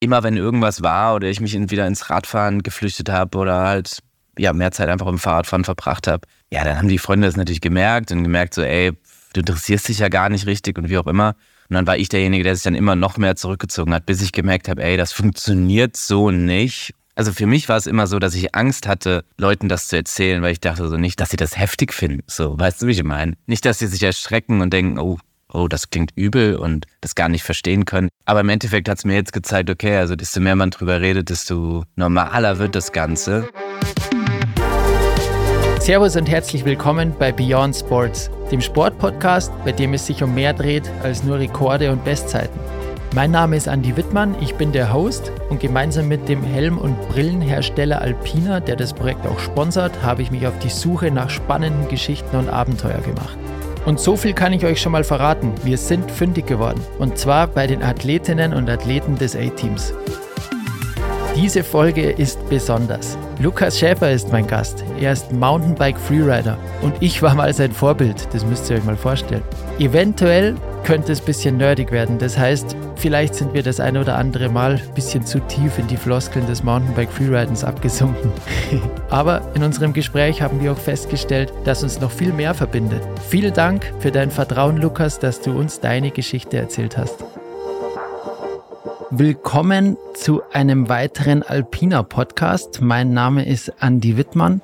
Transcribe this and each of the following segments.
immer wenn irgendwas war oder ich mich wieder ins Radfahren geflüchtet habe oder halt ja mehr Zeit einfach im Fahrradfahren verbracht habe, ja, dann haben die Freunde das natürlich gemerkt und gemerkt so, ey, du interessierst dich ja gar nicht richtig und wie auch immer. Und dann war ich derjenige, der sich dann immer noch mehr zurückgezogen hat, bis ich gemerkt habe, ey, das funktioniert so nicht. Also für mich war es immer so, dass ich Angst hatte, Leuten das zu erzählen, weil ich dachte so nicht, dass sie das heftig finden. So, weißt du, wie ich meine? Nicht, dass sie sich erschrecken und denken, oh, oh, das klingt übel und das gar nicht verstehen können. Aber im Endeffekt hat es mir jetzt gezeigt, okay, also desto mehr man drüber redet, desto normaler wird das Ganze. Servus und herzlich willkommen bei Beyond Sports, dem Sportpodcast, bei dem es sich um mehr dreht als nur Rekorde und Bestzeiten. Mein Name ist Andy Wittmann, ich bin der Host und gemeinsam mit dem Helm- und Brillenhersteller Alpina, der das Projekt auch sponsert, habe ich mich auf die Suche nach spannenden Geschichten und Abenteuer gemacht. Und so viel kann ich euch schon mal verraten, wir sind fündig geworden. Und zwar bei den Athletinnen und Athleten des A-Teams. Diese Folge ist besonders. Lukas Schäfer ist mein Gast. Er ist Mountainbike Freerider und ich war mal sein Vorbild. Das müsst ihr euch mal vorstellen. Eventuell könnte es ein bisschen nerdig werden. Das heißt, vielleicht sind wir das eine oder andere Mal ein bisschen zu tief in die Floskeln des Mountainbike Freeridens abgesunken. Aber in unserem Gespräch haben wir auch festgestellt, dass uns noch viel mehr verbindet. Vielen Dank für dein Vertrauen, Lukas, dass du uns deine Geschichte erzählt hast. Willkommen zu einem weiteren Alpina Podcast. Mein Name ist Andy Wittmann.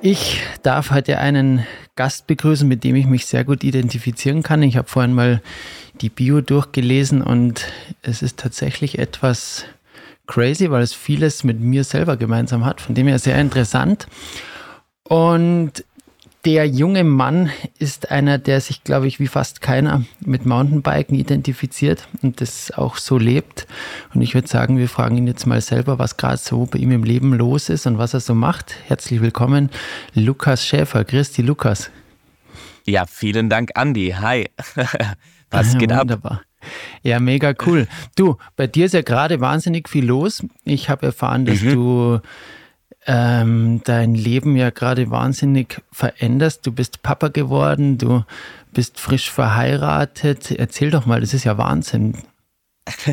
Ich darf heute einen Gast begrüßen, mit dem ich mich sehr gut identifizieren kann. Ich habe vorhin mal die Bio durchgelesen und es ist tatsächlich etwas crazy, weil es vieles mit mir selber gemeinsam hat, von dem her sehr interessant. Und der junge Mann ist einer, der sich, glaube ich, wie fast keiner mit Mountainbiken identifiziert und das auch so lebt. Und ich würde sagen, wir fragen ihn jetzt mal selber, was gerade so bei ihm im Leben los ist und was er so macht. Herzlich willkommen, Lukas Schäfer. Christi, Lukas. Ja, vielen Dank, Andi. Hi. was geht ja, wunderbar. ab? Ja, mega cool. Du, bei dir ist ja gerade wahnsinnig viel los. Ich habe erfahren, dass mhm. du ähm, dein Leben ja gerade wahnsinnig veränderst. Du bist Papa geworden, du bist frisch verheiratet. Erzähl doch mal, das ist ja Wahnsinn.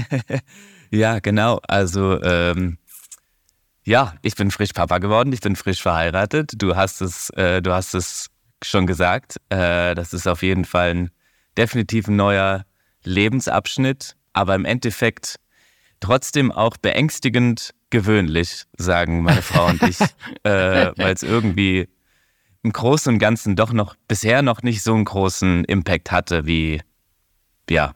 ja, genau. Also, ähm, ja, ich bin frisch Papa geworden, ich bin frisch verheiratet. Du hast es, äh, du hast es schon gesagt. Äh, das ist auf jeden Fall ein definitiv neuer Lebensabschnitt, aber im Endeffekt trotzdem auch beängstigend gewöhnlich, sagen meine Frau und ich, äh, weil es irgendwie im Großen und Ganzen doch noch bisher noch nicht so einen großen Impact hatte wie, ja,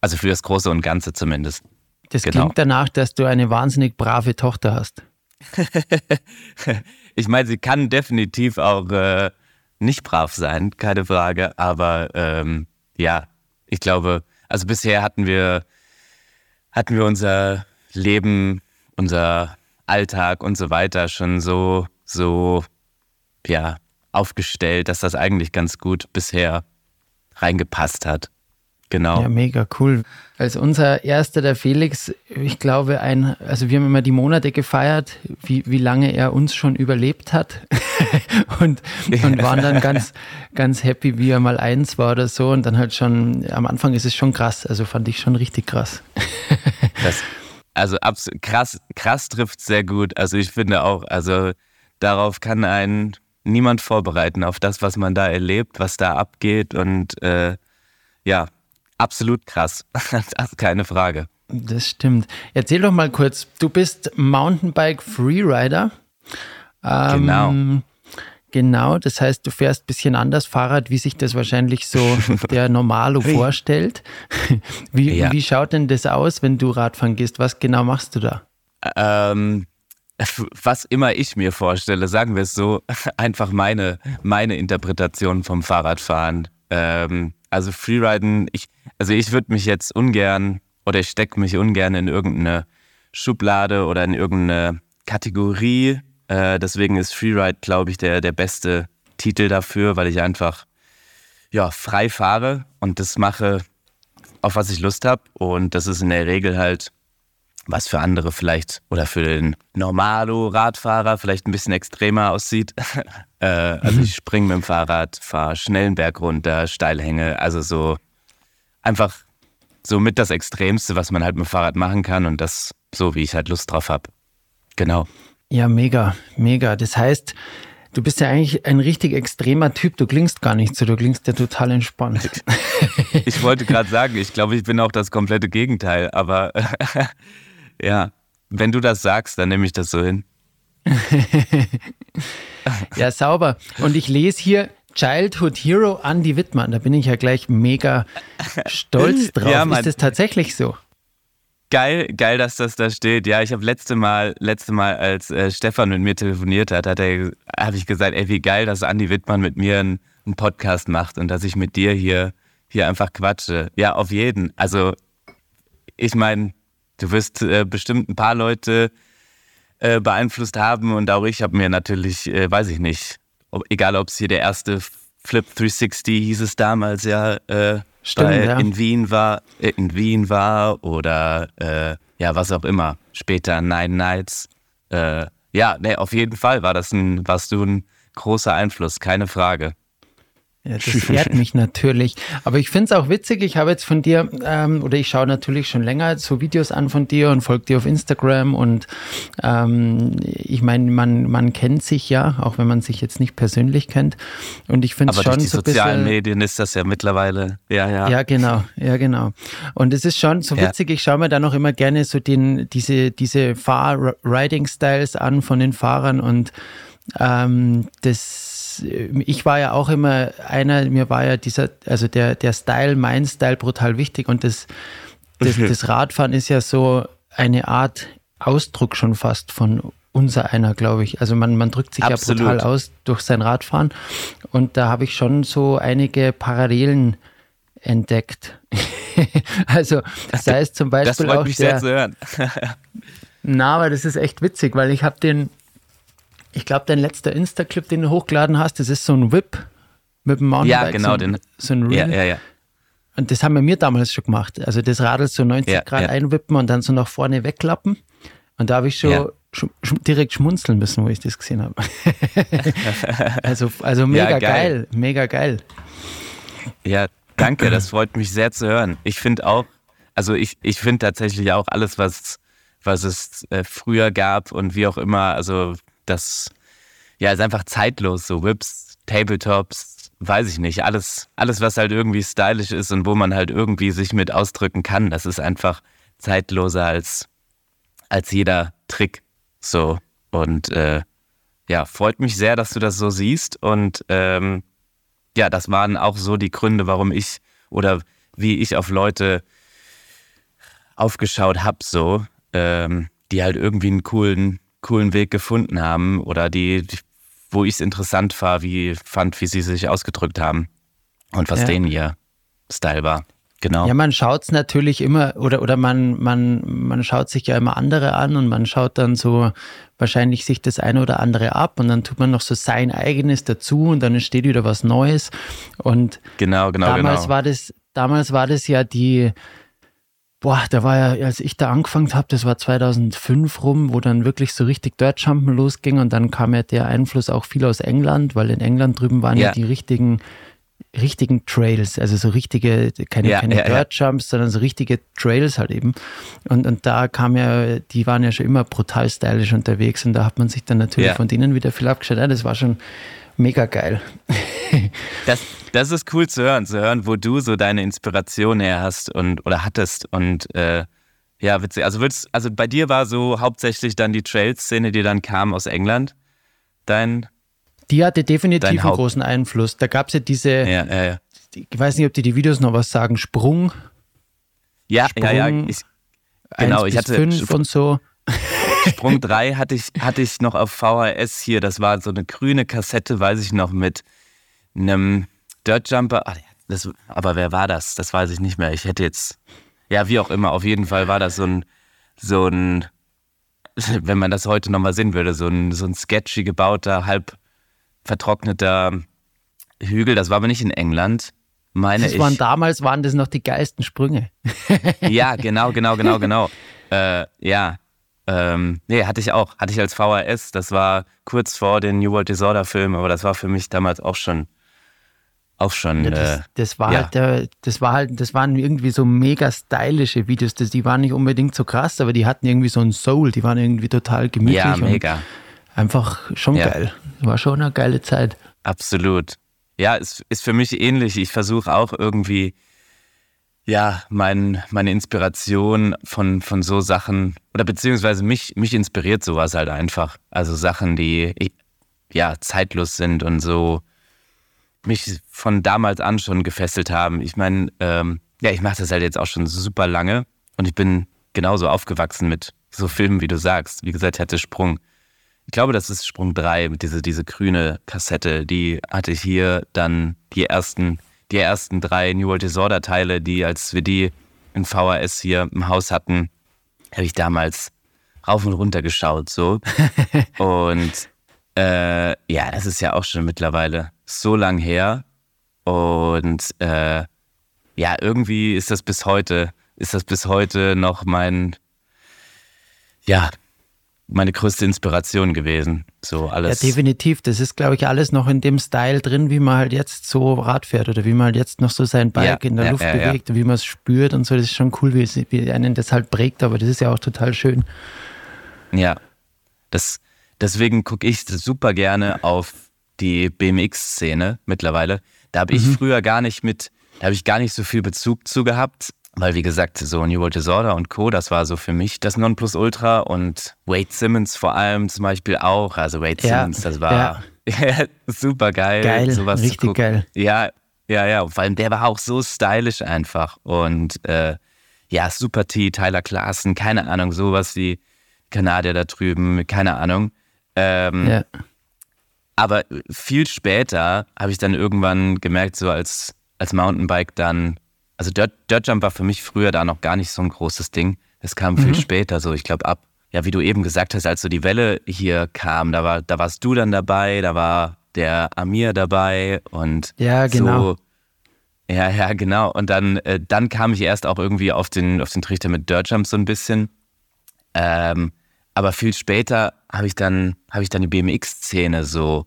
also für das Große und Ganze zumindest. Das genau. klingt danach, dass du eine wahnsinnig brave Tochter hast. ich meine, sie kann definitiv auch äh, nicht brav sein, keine Frage, aber ähm, ja, ich glaube, also bisher hatten wir, hatten wir unser Leben unser Alltag und so weiter schon so, so, ja, aufgestellt, dass das eigentlich ganz gut bisher reingepasst hat. Genau. Ja, mega cool. Als unser erster, der Felix, ich glaube, ein, also wir haben immer die Monate gefeiert, wie, wie lange er uns schon überlebt hat. und, und waren dann ganz, ganz happy, wie er mal eins war oder so. Und dann halt schon, am Anfang ist es schon krass. Also fand ich schon richtig krass. das, also krass, krass trifft sehr gut. Also ich finde auch, also darauf kann einen niemand vorbereiten, auf das, was man da erlebt, was da abgeht. Und äh, ja, absolut krass. das ist keine Frage. Das stimmt. Erzähl doch mal kurz, du bist Mountainbike Freerider. Ähm, genau. Genau, das heißt, du fährst ein bisschen anders Fahrrad, wie sich das wahrscheinlich so der Normalo vorstellt. Wie, ja. wie schaut denn das aus, wenn du Radfahren gehst? Was genau machst du da? Ähm, was immer ich mir vorstelle, sagen wir es so, einfach meine, meine Interpretation vom Fahrradfahren. Ähm, also Freeriden, ich, also ich würde mich jetzt ungern oder ich stecke mich ungern in irgendeine Schublade oder in irgendeine Kategorie äh, deswegen ist Freeride, glaube ich, der, der beste Titel dafür, weil ich einfach ja, frei fahre und das mache, auf was ich Lust habe. Und das ist in der Regel halt, was für andere vielleicht oder für den Normalo-Radfahrer vielleicht ein bisschen extremer aussieht. äh, also ich springe mit dem Fahrrad, fahre schnellen Berg runter, Steilhänge, also so einfach somit das Extremste, was man halt mit dem Fahrrad machen kann und das so, wie ich halt Lust drauf habe. Genau. Ja, mega, mega. Das heißt, du bist ja eigentlich ein richtig extremer Typ. Du klingst gar nicht so, du klingst ja total entspannt. Ich wollte gerade sagen, ich glaube, ich bin auch das komplette Gegenteil, aber ja, wenn du das sagst, dann nehme ich das so hin. ja, sauber. Und ich lese hier Childhood Hero Andy Wittmann. Da bin ich ja gleich mega stolz drauf. Ja, Ist das tatsächlich so? Geil, geil, dass das da steht. Ja, ich habe letzte Mal, letzte Mal, als äh, Stefan mit mir telefoniert hat, hat habe ich gesagt, ey, wie geil, dass Andy Wittmann mit mir einen, einen Podcast macht und dass ich mit dir hier, hier einfach quatsche. Ja, auf jeden. Also, ich meine, du wirst äh, bestimmt ein paar Leute äh, beeinflusst haben und auch ich habe mir natürlich, äh, weiß ich nicht, ob, egal ob es hier der erste Flip 360 hieß es damals ja, äh, Stimmt, bei, ja. in Wien war, äh, in Wien war oder äh, ja, was auch immer. Später Nine Nights. Äh, ja, nee, auf jeden Fall war das ein, warst du ein großer Einfluss, keine Frage. Ja, das ehrt mich natürlich. Aber ich finde es auch witzig. Ich habe jetzt von dir, ähm, oder ich schaue natürlich schon länger so Videos an von dir und folge dir auf Instagram. Und ähm, ich meine, man, man kennt sich ja, auch wenn man sich jetzt nicht persönlich kennt. Und ich finde es schon durch die so sozialen bisschen, Medien ist das ja mittlerweile. Ja, ja. Ja, genau, ja, genau. Und es ist schon so witzig. Ja. Ich schaue mir da noch immer gerne so den, diese, diese Fahr-Riding-Styles an von den Fahrern und ähm, das ich war ja auch immer einer, mir war ja dieser, also der, der Style, mein Style brutal wichtig und das, das, das Radfahren ist ja so eine Art Ausdruck schon fast von unser einer, glaube ich. Also man, man drückt sich Absolut. ja brutal aus durch sein Radfahren und da habe ich schon so einige Parallelen entdeckt. also sei es zum Beispiel das freut auch mich der, sehr zu hören. na, aber das ist echt witzig, weil ich habe den ich glaube, dein letzter Insta-Clip, den du hochgeladen hast, das ist so ein Whip mit dem Mountainbike. Ja, genau. So, den, so ein Reel. Ja, ja, ja. Und das haben wir damals schon gemacht. Also das Radl so 90 ja, Grad ja. einwippen und dann so nach vorne wegklappen. Und da habe ich schon ja. sch sch direkt schmunzeln müssen, wo ich das gesehen habe. also, also mega geil. geil. mega geil. Ja, danke, das freut mich sehr zu hören. Ich finde auch, also ich, ich finde tatsächlich auch alles, was, was es äh, früher gab und wie auch immer, also das ja ist einfach zeitlos. So Whips, Tabletops, weiß ich nicht. Alles, alles, was halt irgendwie stylisch ist und wo man halt irgendwie sich mit ausdrücken kann, das ist einfach zeitloser als, als jeder Trick. So. Und äh, ja, freut mich sehr, dass du das so siehst. Und ähm, ja, das waren auch so die Gründe, warum ich oder wie ich auf Leute aufgeschaut habe, so, ähm, die halt irgendwie einen coolen coolen Weg gefunden haben oder die, die wo ich es interessant war, wie fand, wie sie sich ausgedrückt haben und was ja. denen ihr Style war. Genau. Ja, man schaut es natürlich immer oder, oder man, man, man schaut sich ja immer andere an und man schaut dann so wahrscheinlich sich das eine oder andere ab und dann tut man noch so sein eigenes dazu und dann entsteht wieder was Neues. Und genau, genau, damals genau. war das, damals war das ja die, boah, da war ja, als ich da angefangen habe, das war 2005 rum, wo dann wirklich so richtig Dirtjumpen losging und dann kam ja der Einfluss auch viel aus England, weil in England drüben waren ja, ja die richtigen richtigen Trails, also so richtige, keine, ja, keine ja, Dirtjumps, sondern so richtige Trails halt eben. Und, und da kam ja, die waren ja schon immer brutal stylisch unterwegs und da hat man sich dann natürlich von denen wieder viel abgeschaut. Ja, das war schon mega geil. das, das ist cool zu hören, zu hören, wo du so deine Inspiration her hast und oder hattest. Und äh, ja, witzig. Also, willst, also bei dir war so hauptsächlich dann die Trail-Szene, die dann kam aus England. Dein. Die hatte definitiv einen Haupt großen Einfluss. Da gab es ja diese, ja, ja, ja. ich weiß nicht, ob dir die Videos noch was sagen, Sprung. Ja, Sprung, ja, ja. Ich, genau, ich hatte fünf und so. Sprung 3 hatte ich, hatte ich noch auf VHS hier. Das war so eine grüne Kassette, weiß ich noch, mit einem Dirtjumper. Ach, das, aber wer war das? Das weiß ich nicht mehr. Ich hätte jetzt, ja, wie auch immer, auf jeden Fall war das so ein, so ein, wenn man das heute nochmal sehen würde, so ein, so ein sketchy gebauter, halb vertrockneter Hügel. Das war aber nicht in England, meine das ich. Waren, damals waren das noch die geilsten Sprünge. ja, genau, genau, genau, genau. Äh, ja, ähm, nee, hatte ich auch. Hatte ich als VHS. Das war kurz vor den New World Disorder Film, aber das war für mich damals auch schon auch schon. Ja, das, äh, das war ja. halt, das war halt, das waren irgendwie so mega stylische Videos. Das, die waren nicht unbedingt so krass, aber die hatten irgendwie so einen Soul. Die waren irgendwie total gemütlich. ja, und mega. Einfach schon Ja. geil. War schon eine geile Zeit. Absolut. Ja, es ist für mich ähnlich. Ich versuche auch irgendwie, ja, mein, meine Inspiration von, von so Sachen, oder beziehungsweise mich, mich inspiriert sowas halt einfach. Also Sachen, die ja zeitlos sind und so mich von damals an schon gefesselt haben. Ich meine, ähm, ja, ich mache das halt jetzt auch schon super lange und ich bin genauso aufgewachsen mit so Filmen, wie du sagst. Wie gesagt, ich hatte Sprung. Ich glaube, das ist Sprung 3, mit diese, diese grüne Kassette. Die hatte ich hier dann die ersten, die ersten drei New World Disorder Teile, die, als wir die in VHS hier im Haus hatten, habe ich damals rauf und runter geschaut, so. und äh, ja, das ist ja auch schon mittlerweile so lang her. Und äh, ja, irgendwie ist das bis heute, ist das bis heute noch mein, ja, meine größte Inspiration gewesen. So alles. Ja, definitiv. Das ist, glaube ich, alles noch in dem Style drin, wie man halt jetzt so Rad fährt oder wie man halt jetzt noch so sein Bike Ja, in der ja, Luft ja, bewegt und wie man es spürt und so. Das ist schon cool, wie, es, wie einen das halt prägt, aber das ist ja auch total schön. Ja, das, deswegen gucke ich super gerne auf die BMX-Szene mittlerweile. Da habe ich früher gar nicht mit, da habe ich gar nicht so viel Bezug zu gehabt, weil wie gesagt, so New World Disorder und Co., das war so für mich das Nonplusultra und Wade Simmons vor allem zum Beispiel auch. Also Wade Ja, Simmons, das war super geil, Geil, sowas richtig zu gucken. geil. Ja, ja, ja. Und vor allem der war auch so stylisch einfach. Und äh, ja, Super T, Tyler Klaassen, keine Ahnung, sowas wie Kanadier da drüben, keine Ahnung. Ähm, Ja. aber viel später habe ich dann irgendwann gemerkt, so als, als Mountainbike dann, also Dirt, Dirt Jump war für mich früher da noch gar nicht so ein großes Ding. Das kam viel später, so ich glaube ab, ja, wie du eben gesagt hast, als so die Welle hier kam, da, war, da warst du dann dabei, da war der Amir dabei und Ja, genau. so. Ja, ja, genau. Und dann, äh, dann kam ich erst auch irgendwie auf den, auf den Trichter mit Dirt Jump so ein bisschen. Ähm, aber viel später habe ich dann, habe ich dann die BMX-Szene so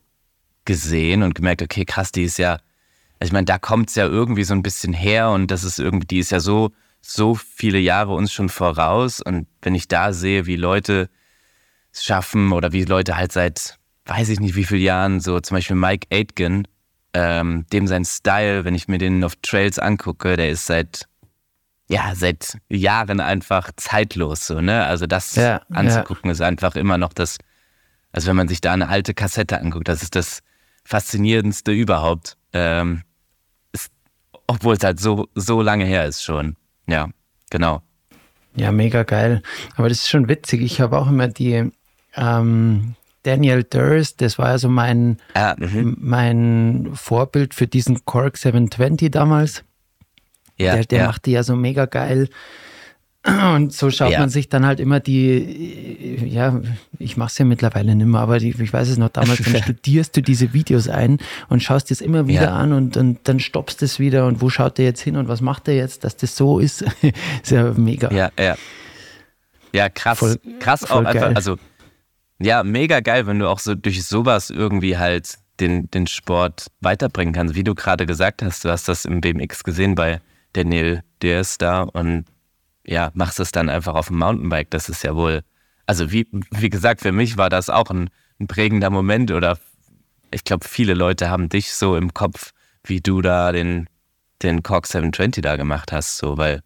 gesehen und gemerkt, okay, krass, die ist ja, also ich meine, da kommt es ja irgendwie so ein bisschen her und das ist irgendwie, die ist ja so, so viele Jahre uns schon voraus. Und wenn ich da sehe, wie Leute es schaffen oder wie Leute halt seit, weiß ich nicht wie vielen Jahren, so zum Beispiel Mike Aitken, ähm, dem sein Style, wenn ich mir den auf Trails angucke, der ist seit ja, seit Jahren einfach zeitlos so, ne? Also das Ja, anzugucken ist einfach immer noch das, also wenn man sich da eine alte Kassette anguckt, das ist das Faszinierendste überhaupt. Ähm, obwohl es halt so, so lange her ist schon. Ja, genau. Ja, mega geil. Aber das ist schon witzig. Ich habe auch immer die ähm, Daniel Durst, das war ja so mein, Ah, mhm. mein Vorbild für diesen Cork 720 damals. Ja, der der ja. macht die ja so mega geil. Und so schaut Ja. man sich dann halt immer die, ja, ich mache es ja mittlerweile nicht mehr, aber die, ich weiß es noch damals, dann studierst du diese Videos ein und schaust es immer wieder Ja. an und, und dann stoppst es wieder und wo schaut der jetzt hin und was macht der jetzt, dass das so ist. ist ja mega. Ja, ja. Ja, krass. Voll- krass voll auch einfach, geil. also ja, mega geil, wenn du auch so durch sowas irgendwie halt den, den Sport weiterbringen kannst. Wie du gerade gesagt hast, du hast das im BMX gesehen bei Daniel Diaz da und ja, machst es dann einfach auf dem Mountainbike. Das ist ja wohl, also wie, wie gesagt, für mich war das auch ein, ein prägender Moment oder ich glaube, viele Leute haben dich so im Kopf, wie du da den, den Cork 720 da gemacht hast, so, weil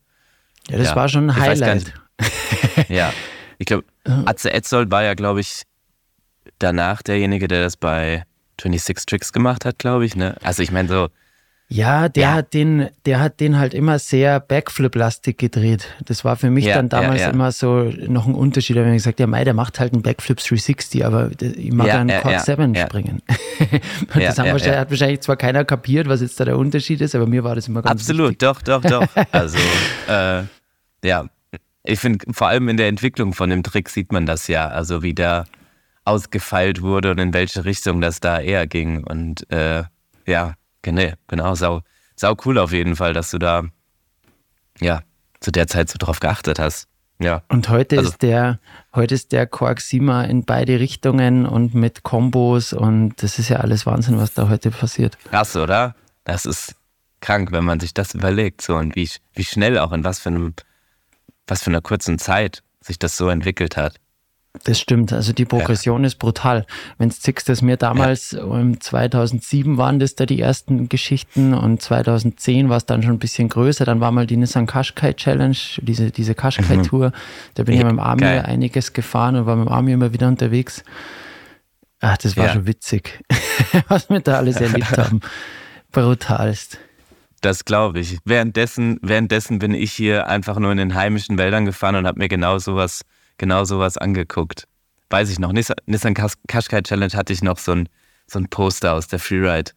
Ja, das Ja. war schon ein Highlight. ja, ich glaube, Atze Etzold war ja, glaube ich, danach derjenige, der das bei 26 Tricks gemacht hat, glaube ich. Ne? Also ich meine so, Ja, der Ja. hat den, der hat den halt immer sehr Backflip-lastig gedreht. Das war für mich Ja, dann damals ja, immer so noch ein Unterschied. Da habe ich gesagt, ja, Mei, der macht halt einen Backflip 360, aber ich mag einen ja, 7 ja. springen. Das wahrscheinlich, hat wahrscheinlich zwar keiner kapiert, was jetzt da der Unterschied ist, aber mir war das immer ganz absolut, wichtig. doch, doch, doch. Also, äh, ja, ich finde, vor allem in der Entwicklung von dem Trick sieht man das ja. Also wie der ausgefeilt wurde und in welche Richtung das da eher ging. Und äh, ja, genau, genau, sau, sau cool auf jeden Fall, dass du da ja zu der Zeit so drauf geachtet hast. Ja. Und heute Also- ist der, heute ist der Sima in beide Richtungen und mit Kombos und das ist ja alles Wahnsinn, was da heute passiert. Krass, oder? Das ist krank, wenn man sich das überlegt. So und wie, wie schnell auch in was für einem, was für einer kurzen Zeit sich das so entwickelt hat. Das stimmt, also die Progression ja. ist brutal. Wenn du zickst, dass mir damals ja. um 2007 waren das da die ersten Geschichten und 2010 war es dann schon ein bisschen größer. Dann war mal die Nissan Qashqai Challenge, diese, diese Qashqai mhm. Tour. Da bin ja, ich mit dem Army geil. einiges gefahren und war mit dem Army immer wieder unterwegs. Ach, das war ja. schon witzig, was wir da alles erlebt haben. Brutalst. Das glaube ich. Währenddessen, währenddessen bin ich hier einfach nur in den heimischen Wäldern gefahren und habe mir genau sowas genau sowas angeguckt. Weiß ich noch. Nissan, Nissan Qashqai Challenge hatte ich noch so ein, so ein Poster aus der Freeride.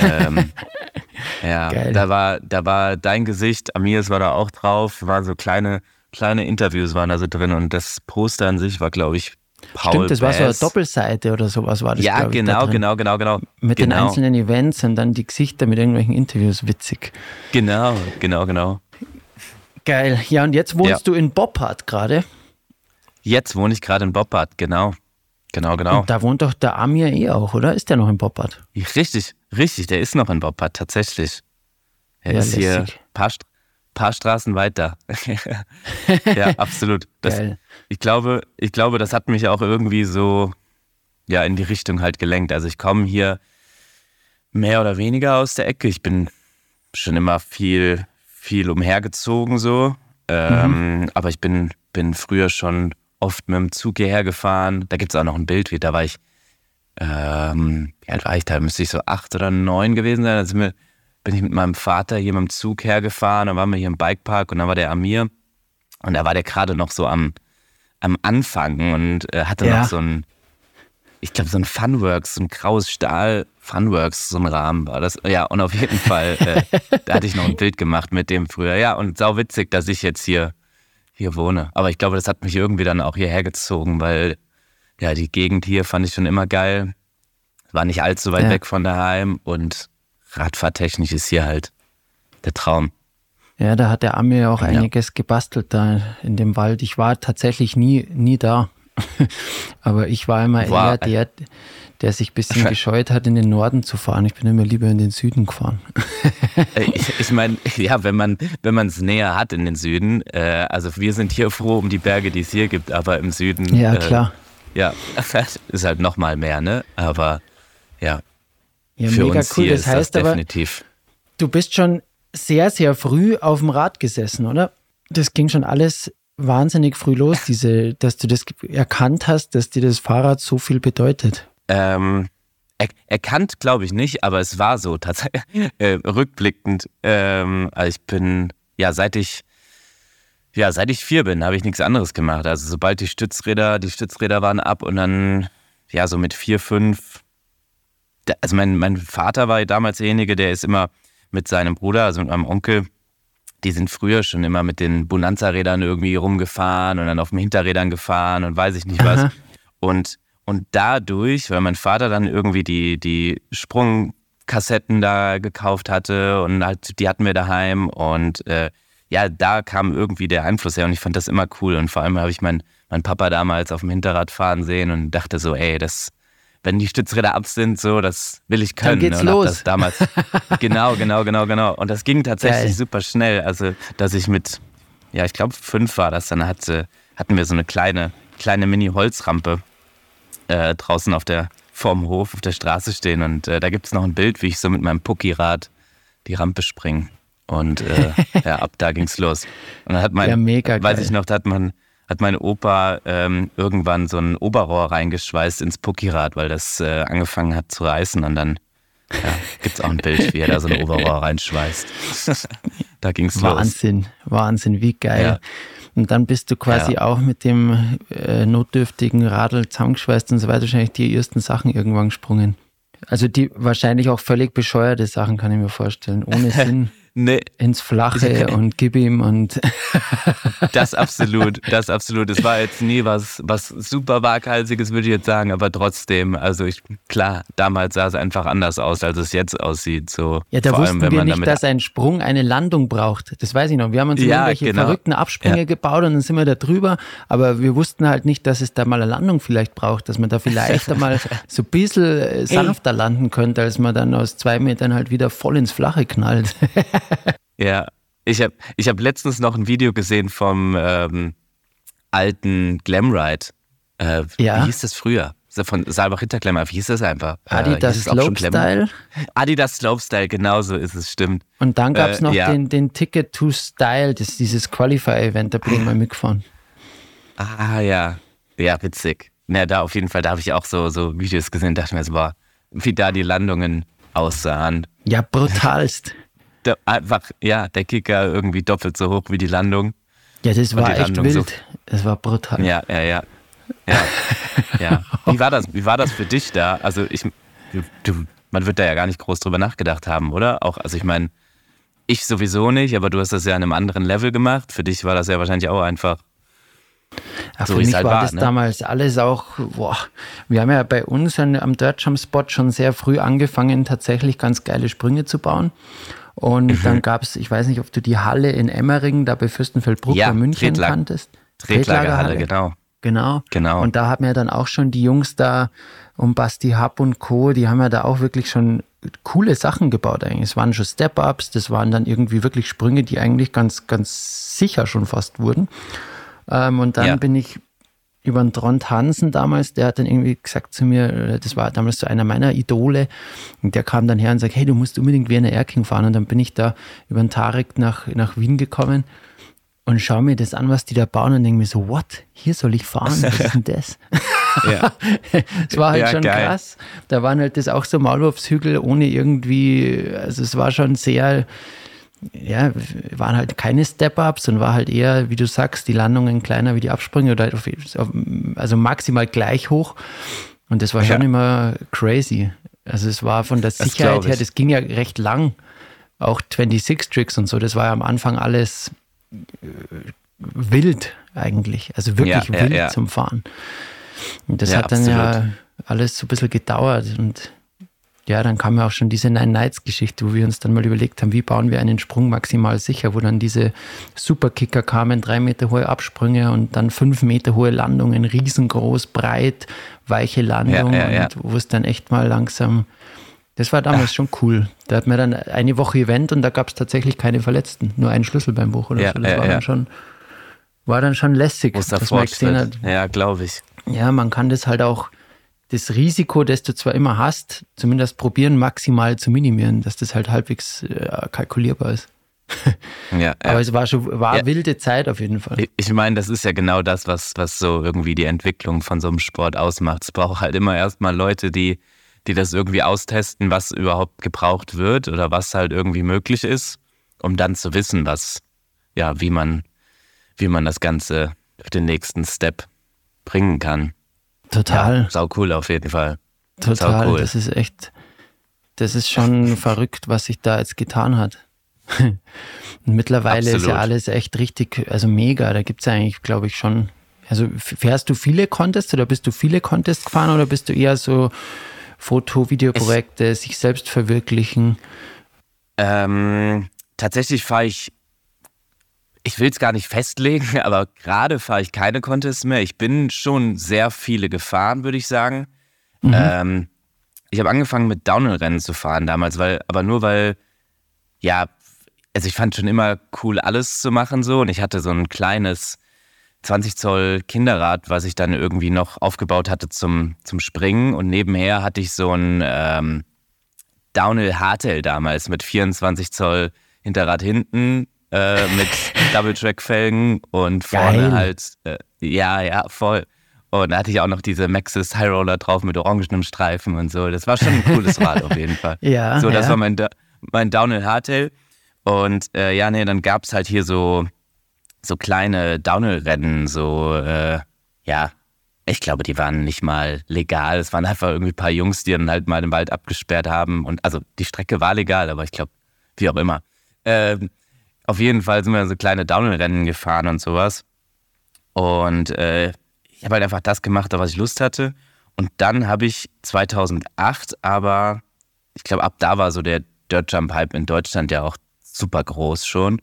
ähm, ja, Geil. da war, da war dein Gesicht, Amirs war da auch drauf, waren so kleine, kleine Interviews waren da so drin und das Poster an sich war, glaube ich, Paul Stimmt, das Bass. war so eine Doppelseite oder sowas war das. Ja, genau, genau, genau, genau. Mit genau. den einzelnen Events und dann die Gesichter mit irgendwelchen Interviews, witzig. Genau, genau, genau. Geil. Ja, und jetzt wohnst ja. du in Boppard gerade. Jetzt wohne ich gerade in Boppard, genau. Genau, genau. Und da wohnt doch der Amir eh auch, oder? Ist der noch in Boppard? Richtig, richtig, der ist noch in Boppard, tatsächlich. Er ja, ist lässig. hier ein paar, paar Straßen weiter. ja, absolut. Das, ich, glaube, ich glaube, das hat mich auch irgendwie so ja, in die Richtung halt gelenkt. Also ich komme hier mehr oder weniger aus der Ecke. Ich bin schon immer viel, viel umhergezogen so. Ähm, mhm. Aber ich bin, bin früher schon oft mit dem Zug hierher gefahren. Da gibt es auch noch ein Bild, wie da war ich, ähm, wie alt war ich da? Müsste ich so acht oder neun gewesen sein. Da wir, bin ich mit meinem Vater hier mit dem Zug hergefahren. Dann waren wir hier im Bikepark und dann war der Amir. Und da war der gerade noch so am, am Anfang und äh, hatte ja. noch so ein, ich glaube, so ein Funworks, so ein graues Stahl Funworks, so ein Rahmen war das. Ja, und auf jeden Fall, äh, da hatte ich noch ein Bild gemacht mit dem früher. Ja, und sau witzig, dass ich jetzt hier hier wohne. Aber ich glaube, das hat mich irgendwie dann auch hierher gezogen, weil ja, die Gegend hier fand ich schon immer geil. War nicht allzu weit ja. weg von daheim und Radfahrtechnisch ist hier halt der Traum. Ja, da hat der Amir auch ja. einiges gebastelt da in dem Wald. Ich war tatsächlich nie, nie da. Aber ich war immer war, eher der, der sich ein bisschen gescheut hat, in den Norden zu fahren. Ich bin immer lieber in den Süden gefahren. Äh, ich, ich meine, ja, wenn man wenn es näher hat in den Süden, äh, also wir sind hier froh um die Berge, die es hier gibt, aber im Süden. Ja, äh, klar. Ja, ist halt nochmal mehr, ne? Aber ja. Ja, für mega uns cool. Hier das heißt das definitiv. aber, du bist schon sehr, sehr früh auf dem Rad gesessen, oder? Das ging schon alles wahnsinnig früh los, diese, dass du das erkannt hast, dass dir das Fahrrad so viel bedeutet. Ähm, er, erkannt, glaube ich nicht, aber es war so tatsächlich äh, rückblickend. Ähm, also ich bin, ja, seit ich, ja, seit ich vier bin, habe ich nichts anderes gemacht. Also sobald die Stützräder, die Stützräder waren ab und dann, ja, so mit vier, fünf. Also mein, mein Vater war damals derjenige, der ist immer mit seinem Bruder, also mit meinem Onkel, die sind früher schon immer mit den Bonanza-Rädern irgendwie rumgefahren und dann auf den Hinterrädern gefahren und weiß ich nicht was. Aha. Und und dadurch, weil mein Vater dann irgendwie die, die Sprungkassetten da gekauft hatte und halt, die hatten wir daheim und äh, ja, da kam irgendwie der Einfluss her und ich fand das immer cool. Und vor allem habe ich meinen mein Papa damals auf dem Hinterrad fahren sehen und dachte so, ey, das, wenn die Stützräder ab sind, so, das will ich können. Dann geht's und los. Das damals, genau, genau, genau, genau. Und das ging tatsächlich Geil. super schnell. Also, dass ich mit, ja, ich glaube, fünf war das, dann hatte, hatten wir so eine kleine, kleine Mini-Holzrampe äh, draußen auf der vorm Hof auf der Straße stehen und äh, da gibt es noch ein Bild, wie ich so mit meinem Pucki-Rad die Rampe springe. Und äh, ja, ab da ging's los. Und dann hat mein, ja, weiß ich noch, da hat man, hat mein Opa ähm, irgendwann so ein Oberrohr reingeschweißt ins Pucki-Rad, weil das äh, angefangen hat zu reißen und dann ja, gibt es auch ein Bild, wie er da so ein Oberrohr reinschweißt. da ging's Wahnsinn, los. Wahnsinn, Wahnsinn, wie geil. Ja. Und dann bist du quasi ja. auch mit dem äh, notdürftigen Radl zusammengeschweißt und so weiter wahrscheinlich die ersten Sachen irgendwann gesprungen. Also die wahrscheinlich auch völlig bescheuerte Sachen, kann ich mir vorstellen, ohne Sinn. Nee. ins Flache und gib ihm und Das absolut, das absolut. Es war jetzt nie was, was super waghalsiges, würde ich jetzt sagen, aber trotzdem, also ich, klar, damals sah es einfach anders aus, als es jetzt aussieht. So, ja, da vor wussten allem, wenn wir man nicht, dass ein Sprung eine Landung braucht. Das weiß ich noch. Wir haben uns Ja, irgendwelche genau. verrückten Absprünge Ja. gebaut und dann sind wir da drüber, aber wir wussten halt nicht, dass es da mal eine Landung vielleicht braucht, dass man da vielleicht einmal so ein bisschen äh, sanfter landen könnte, als man dann aus zwei Metern halt wieder voll ins Flache knallt. Ja, ich habe ich hab letztens noch ein Video gesehen vom ähm, alten Glamride. Äh, Ja. Wie hieß das früher? Von Saalbach Hinterklemmer, wie hieß das einfach? Äh, Adidas es Glamour? Slopestyle. Adidas Slopestyle, genau so ist es, stimmt. Und dann gab es Äh, noch ja. den, den Ticket to Style, das, dieses Qualify-Event, da bin ich mal mitgefahren. Ah ja, ja, witzig. Na, da auf jeden Fall, da habe ich auch so, so Videos gesehen, dachte mir so, boah, wie da die Landungen aussahen. Ja, brutalst. Da, einfach, ja, der Kicker irgendwie doppelt so hoch wie die Landung. Ja, das war echt Landung so- wild. Das war brutal. Ja, ja, ja. Ja, ja. Wie war das? Wie war das für dich da? Also ich, du, man wird da ja gar nicht groß drüber nachgedacht haben, oder? Auch, also ich meine, ich sowieso nicht, aber du hast das ja an einem anderen Level gemacht. Für dich war das ja wahrscheinlich auch einfach. Ja, So für mich halt war war, das ne? damals alles auch, boah, wir haben ja bei uns an, am Dirt Jump Spot schon sehr früh angefangen, tatsächlich ganz geile Sprünge zu bauen. Und Mhm. dann gab es, ich weiß nicht, ob du die Halle in Emmering, da bei Fürstenfeldbruck Ja, bei München Tretlag- kanntest. Tretlagerhalle, genau. Genau. Genau. Und da haben ja dann auch schon die Jungs da um Basti Hub und Co., die haben ja da auch wirklich schon coole Sachen gebaut eigentlich. Es waren schon Step-Ups, das waren dann irgendwie wirklich Sprünge, die eigentlich ganz, ganz sicher schon fast wurden. Ähm, und dann Ja. bin ich über den Trond Hansen damals, der hat dann irgendwie gesagt zu mir, äh, das war damals so einer meiner Idole, und der kam dann her und sagt, hey, du musst unbedingt Wiener Erking fahren. Und dann bin ich da über den Tarek nach, nach Wien gekommen und schaue mir das an, was die da bauen und denke mir so, what? Hier soll ich fahren? Was ist denn das? Ja. Es war halt Ja, schon geil. krass. Da waren halt das auch so Maulwurfshügel ohne irgendwie, also es war schon sehr, ja, waren halt keine Step-Ups und war halt eher, wie du sagst, die Landungen kleiner wie die Absprünge oder auf, auf, also maximal gleich hoch. Und das war schon Ja. immer crazy. Also es war von der Sicherheit her, ich. das ging ja recht lang. Auch 26 Tricks und so, das war ja am Anfang alles äh, wild eigentlich. Also wirklich Ja, ja, wild ja. zum Fahren. Und das Ja, hat dann ja absolut. alles so ein bisschen gedauert. Und ja, dann kam ja auch schon diese Nine Nights Geschichte, wo wir uns dann mal überlegt haben, wie bauen wir einen Sprung maximal sicher, wo dann diese Superkicker kamen, drei Meter hohe Absprünge und dann fünf Meter hohe Landungen, riesengroß, breit, weiche Landung Ja, ja, ja. wo es dann echt mal langsam, das war damals schon cool. Da hatten wir dann eine Woche Event und da gab es tatsächlich keine Verletzten, nur einen Schlüsselbeinbruch oder Ja, so. Das ja, war ja. dann schon, war dann schon lässig, dass man gesehen hat. Ja, glaube ich. ja, man kann das halt auch, das Risiko, das du zwar immer hast, zumindest probieren, maximal zu minimieren, dass das halt halbwegs äh, kalkulierbar ist. Ja, Aber ja. es war schon, war Ja. wilde Zeit auf jeden Fall. Ich- Ich meine, das ist ja genau das, was, was so irgendwie die Entwicklung von so einem Sport ausmacht. Es braucht halt immer erstmal Leute, die, die das irgendwie austesten, was überhaupt gebraucht wird oder was halt irgendwie möglich ist, um dann zu wissen, was, ja, wie man, wie man das Ganze auf den nächsten Step bringen kann. Total, Ja, sau cool auf jeden Fall. total. cool. Das ist echt, das ist schon verrückt, was sich da jetzt getan hat. Mittlerweile ist Absolut. ja alles echt richtig, also mega. Da gibt es eigentlich, glaube ich, schon. Also fährst du viele Contests oder bist du viele Contests gefahren oder bist du eher so Foto, Videoprojekte, sich selbst verwirklichen? Ähm, tatsächlich fahre ich, ich will es gar nicht festlegen, aber gerade fahre ich keine Contests mehr. Ich bin schon sehr viele gefahren, würde ich sagen. Ähm, ich habe angefangen mit Downhill-Rennen zu fahren damals, weil, aber nur weil, ja, also ich fand schon immer cool, alles zu machen so. Und ich hatte so ein kleines 20 Zoll Kinderrad, was ich dann irgendwie noch aufgebaut hatte zum, zum Springen. Und nebenher hatte ich so ein ähm, Downhill Hardtail damals mit 24 Zoll Hinterrad hinten, äh, mit Double-Track-Felgen und vorne Geil. halt, äh, ja, ja, voll. Und da hatte ich auch noch diese Maxis High Roller drauf mit orangenem Streifen und so. Das war schon ein cooles Rad auf jeden Fall. Ja, So, das ja. war mein, mein Downhill Hardtail. Und äh, ja, nee, dann gab es halt hier so, so kleine Downhill-Rennen, so, äh, ja, ich glaube, die waren nicht mal legal. Es waren einfach irgendwie ein paar Jungs, die dann halt mal den Wald abgesperrt haben. Und also die Strecke war legal, aber ich glaube, wie auch immer. ähm, auf jeden Fall sind wir so kleine Downhill-Rennen gefahren und sowas. Und äh, ich habe halt einfach das gemacht, auf was ich Lust hatte. Und dann habe ich 2008, aber ich glaube, ab da war so der Dirt Jump Hype in Deutschland ja auch super groß schon.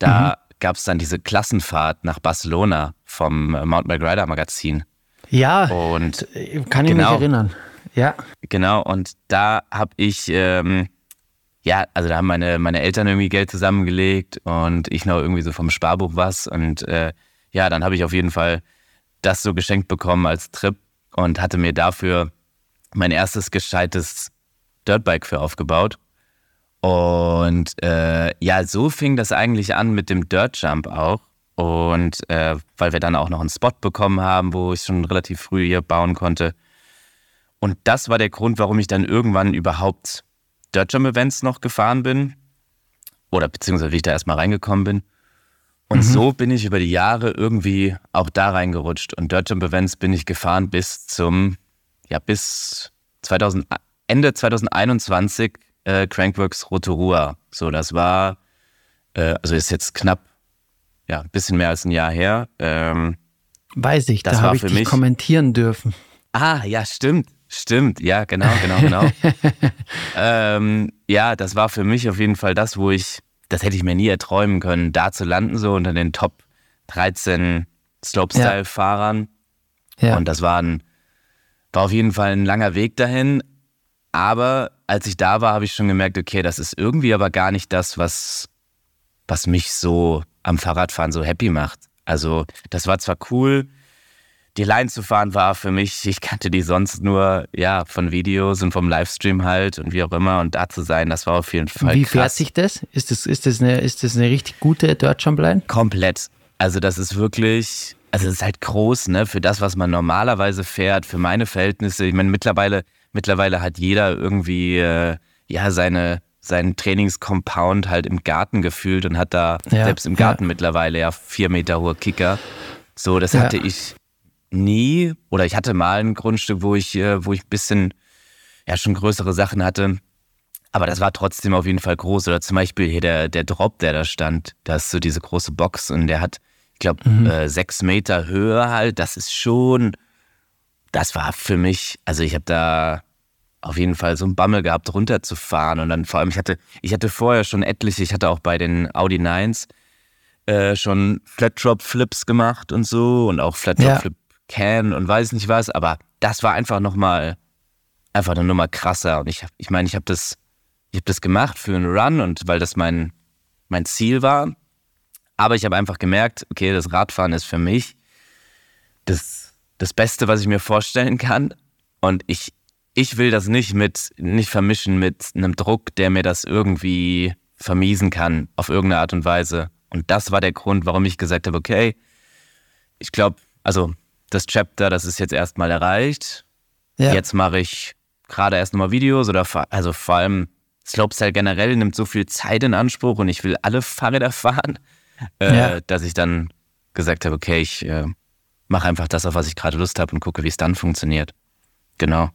Da mhm. gab es dann diese Klassenfahrt nach Barcelona vom Mount McRider Magazin. Ja, und kann ich genau, mich erinnern. Ja. Genau, und da habe ich, ähm, ja, also da haben meine, meine Eltern irgendwie Geld zusammengelegt und ich noch irgendwie so vom Sparbuch was. Und äh, ja, dann habe ich auf jeden Fall das so geschenkt bekommen als Trip und hatte mir dafür mein erstes gescheites Dirtbike für aufgebaut. Und äh, ja, so fing das eigentlich an mit dem Dirt Jump auch. Und äh, weil wir dann auch noch einen Spot bekommen haben, wo ich schon relativ früh hier bauen konnte. Und das war der Grund, warum ich dann irgendwann überhaupt Dirt Jump Events noch gefahren bin. Oder beziehungsweise wie ich da erstmal reingekommen bin. Und mhm. so bin ich über die Jahre irgendwie auch da reingerutscht. Und Dirt Jump Events bin ich gefahren bis zum, ja, bis 2000, Ende 2021 äh, Crankworks Rotorua. So, das war, äh, also ist jetzt knapp, ja, ein bisschen mehr als ein Jahr her. Ähm, Weiß ich, das da habe ich dich mich, kommentieren dürfen. Ah, ja, stimmt. Stimmt, ja, genau, genau, genau. ähm, ja, das war für mich auf jeden Fall das, wo ich, das hätte ich mir nie erträumen können, da zu landen, so unter den Top 13 Slopestyle-Fahrern. Ja. ja. Und das war, ein, war auf jeden Fall ein langer Weg dahin. Aber als ich da war, habe ich schon gemerkt, okay, das ist irgendwie aber gar nicht das, was, was mich so am Fahrradfahren so happy macht. Also, das war zwar cool, die Line zu fahren war für mich, ich kannte die sonst nur, ja, von Videos und vom Livestream halt und wie auch immer und da zu sein, das war auf jeden Fall Wie krass. fährt sich das? Ist das, ist das, eine, ist das eine richtig gute Dirt Jump Line? Komplett. Also das ist wirklich, also es ist halt groß, ne, für das, was man normalerweise fährt, für meine Verhältnisse. Ich meine, mittlerweile, mittlerweile hat jeder irgendwie, äh, ja, seine, seinen Trainingscompound halt im Garten gefühlt und hat da ja, selbst im Garten ja. mittlerweile ja vier Meter hohe Kicker. So, das hatte ja. ich nie, oder ich hatte mal ein Grundstück, wo ich, äh, wo ich ein bisschen, ja, schon größere Sachen hatte. Aber das war trotzdem auf jeden Fall groß. Oder zum Beispiel hier der, der Drop, der da stand. Da ist so diese große Box und der hat, ich glaube, mhm. äh, sechs Meter Höhe halt. Das ist schon, das war für mich, also ich habe da auf jeden Fall so einen Bammel gehabt, runterzufahren. Und dann vor allem, ich hatte, ich hatte vorher schon etliche, ich hatte auch bei den Audi 9s äh, schon Flat Drop Flips gemacht und so und auch Flat Drop. Flip Can und weiß nicht was, aber das war einfach nochmal, einfach eine Nummer krasser. Und ich, ich meine, ich habe das, ich das gemacht für einen Run und weil das mein, mein Ziel war. Aber ich habe einfach gemerkt, okay, das Radfahren ist für mich das, das Beste, was ich mir vorstellen kann. Und ich, ich will das nicht mit, nicht vermischen mit einem Druck, der mir das irgendwie vermiesen kann, auf irgendeine Art und Weise. Und das war der Grund, warum ich gesagt habe, okay, ich glaube, also das Chapter, das ist jetzt erstmal erreicht. Ja. Jetzt mache ich gerade erst nochmal Videos oder also vor allem Slopestyle generell nimmt so viel Zeit in Anspruch und ich will alle Fahrräder fahren, äh, ja. dass ich dann gesagt habe, okay, ich äh, mache einfach das, auf was ich gerade Lust habe und gucke, wie es dann funktioniert. Genau.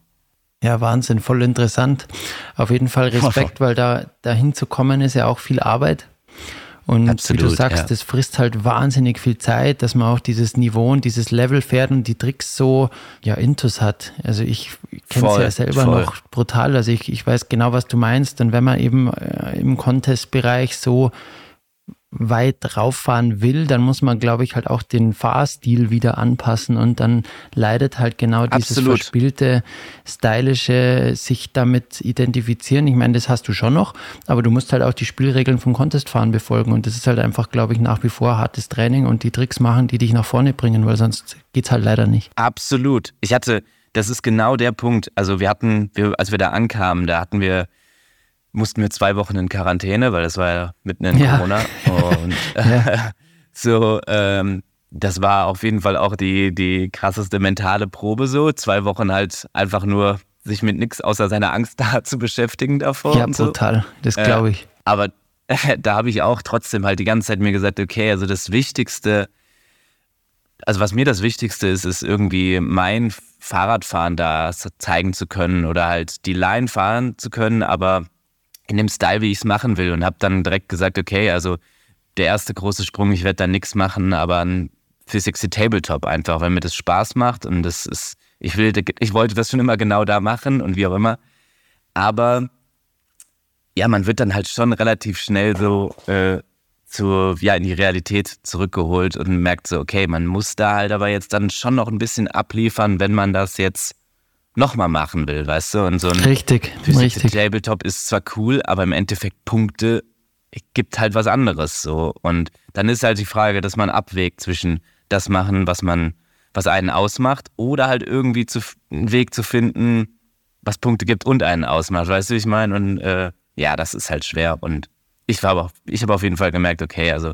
Ja, Wahnsinn, voll interessant. Auf jeden Fall Respekt, weil da dahin zu kommen ist ja auch viel Arbeit. Und Absolut, wie du sagst, ja. das frisst halt wahnsinnig viel Zeit, dass man auch dieses Niveau und dieses Level fährt und die Tricks so ja intus hat. Also ich kenne es ja selber voll. noch brutal. Also ich, ich weiß genau, was du meinst. Und wenn man eben äh, im Contest-Bereich so weit rauffahren will, dann muss man, glaube ich, halt auch den Fahrstil wieder anpassen und dann leidet halt genau dieses Absolut. verspielte, stylische, sich damit identifizieren. Ich meine, das hast du schon noch, aber du musst halt auch die Spielregeln vom Contestfahren befolgen und das ist halt einfach, glaube ich, nach wie vor hartes Training und die Tricks machen, die dich nach vorne bringen, weil sonst geht's halt leider nicht. Absolut. Ich hatte, das ist genau der Punkt. Also wir hatten, wir, als wir da ankamen, da hatten wir mussten wir zwei Wochen in Quarantäne, weil das war ja mitten in ja. Corona. Und äh, so, ähm, das war auf jeden Fall auch die, die krasseste mentale Probe so. Zwei Wochen halt einfach nur sich mit nichts außer seiner Angst da zu beschäftigen davor. Ja, brutal, so. das glaube ich. Äh, aber äh, da habe ich auch trotzdem halt die ganze Zeit mir gesagt, okay, also das Wichtigste, also was mir das Wichtigste ist, ist irgendwie mein Fahrradfahren da zeigen zu können oder halt die Line fahren zu können, aber in dem Style, wie ich es machen will und habe dann direkt gesagt, okay, also der erste große Sprung, ich werde da nichts machen, aber ein 360 Tabletop einfach, weil mir das Spaß macht und das ist, ich will, ich wollte das schon immer genau da machen und wie auch immer. Aber ja, man wird dann halt schon relativ schnell so äh, zu, ja, in die Realität zurückgeholt und merkt so, okay, man muss da halt aber jetzt dann schon noch ein bisschen abliefern, wenn man das jetzt nochmal machen will, weißt du? Und so ein richtig, richtig. Tabletop ist zwar cool, aber im Endeffekt Punkte gibt halt was anderes so. Und dann ist halt die Frage, dass man abwägt zwischen das machen, was man, was einen ausmacht, oder halt irgendwie zu, einen Weg zu finden, was Punkte gibt und einen ausmacht. Weißt du, wie ich meine? Und äh, ja, das ist halt schwer. Und ich war aber, ich habe auf jeden Fall gemerkt, okay, also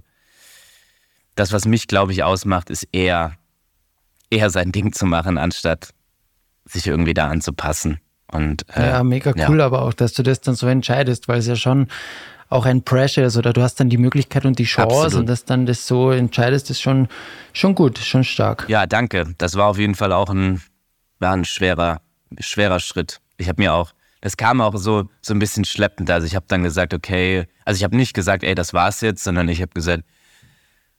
das, was mich, glaube ich, ausmacht, ist eher, eher sein Ding zu machen, anstatt sich irgendwie da anzupassen. Und, äh, ja, mega cool, ja. aber auch, dass du das dann so entscheidest, weil es ja schon auch ein Pressure ist oder du hast dann die Möglichkeit und die Chance Absolut. und dass dann das so entscheidest, ist schon, schon gut, schon stark. Ja, danke. Das war auf jeden Fall auch ein, war ein schwerer, schwerer Schritt. Ich habe mir auch, das kam auch so, so ein bisschen schleppend. Also ich habe dann gesagt, okay, also ich habe nicht gesagt, ey, das war's jetzt, sondern ich habe gesagt,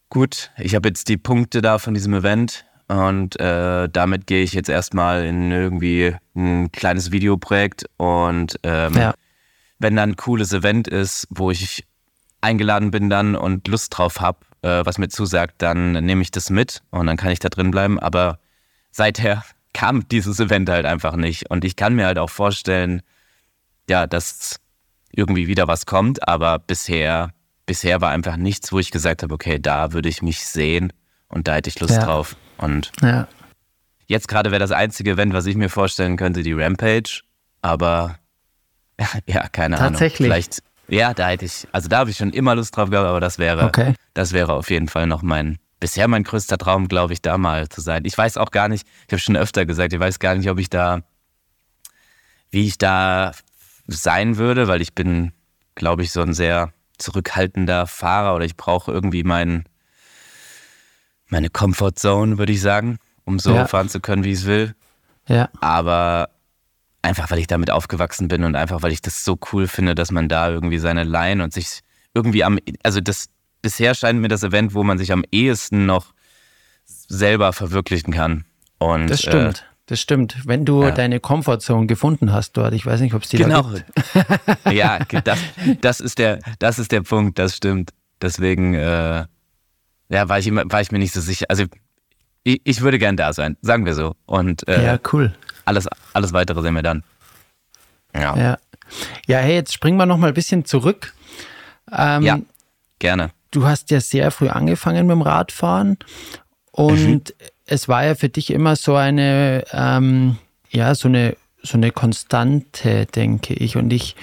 gut, ich habe jetzt die Punkte da von diesem Event und äh, damit gehe ich jetzt erstmal in irgendwie ein kleines Videoprojekt und ähm, ja. wenn dann ein cooles Event ist, wo ich eingeladen bin dann und Lust drauf habe, äh, was mir zusagt, dann nehme ich das mit und dann kann ich da drin bleiben. Aber seither kam dieses Event halt einfach nicht. Und ich kann mir halt auch vorstellen, ja, dass irgendwie wieder was kommt, aber bisher, bisher war einfach nichts, wo ich gesagt habe, okay, da würde ich mich sehen und da hätte ich Lust ja. drauf. Und ja. jetzt gerade wäre das einzige Event, was ich mir vorstellen könnte, die Rampage. Aber ja, keine Tatsächlich. Ahnung. Vielleicht, ja, da hätte ich, also da habe ich schon immer Lust drauf gehabt, aber das wäre, okay. das wäre auf jeden Fall noch mein, bisher mein größter Traum, glaube ich, da mal zu sein. Ich weiß auch gar nicht, ich habe schon öfter gesagt, ich weiß gar nicht, ob ich da, wie ich da sein würde, weil ich bin, glaube ich, so ein sehr zurückhaltender Fahrer oder ich brauche irgendwie meinen meine Comfortzone, würde ich sagen, um so ja. fahren zu können, wie ich es will. Ja. Aber einfach, weil ich damit aufgewachsen bin und einfach, weil ich das so cool finde, dass man da irgendwie seine Line und sich irgendwie am, also das, bisher scheint mir das Event, wo man sich am ehesten noch selber verwirklichen kann. Und, das stimmt. Äh, das stimmt. Wenn du ja. deine Comfortzone gefunden hast dort, ich weiß nicht, ob es die genau. da gibt. ja, das, das, ist der, das ist der Punkt, das stimmt. Deswegen, äh, ja, war ich, immer, war ich mir nicht so sicher. Also ich, ich würde gern da sein, sagen wir so. Und äh, ja, cool. Alles, alles weitere sehen wir dann. Ja. Ja, ja hey, jetzt springen wir noch mal ein bisschen zurück. Ähm, ja, gerne. Du hast ja sehr früh angefangen mit dem Radfahren und mhm. es war ja für dich immer so eine, ähm, ja, so eine, so eine Konstante, denke ich. Und ich,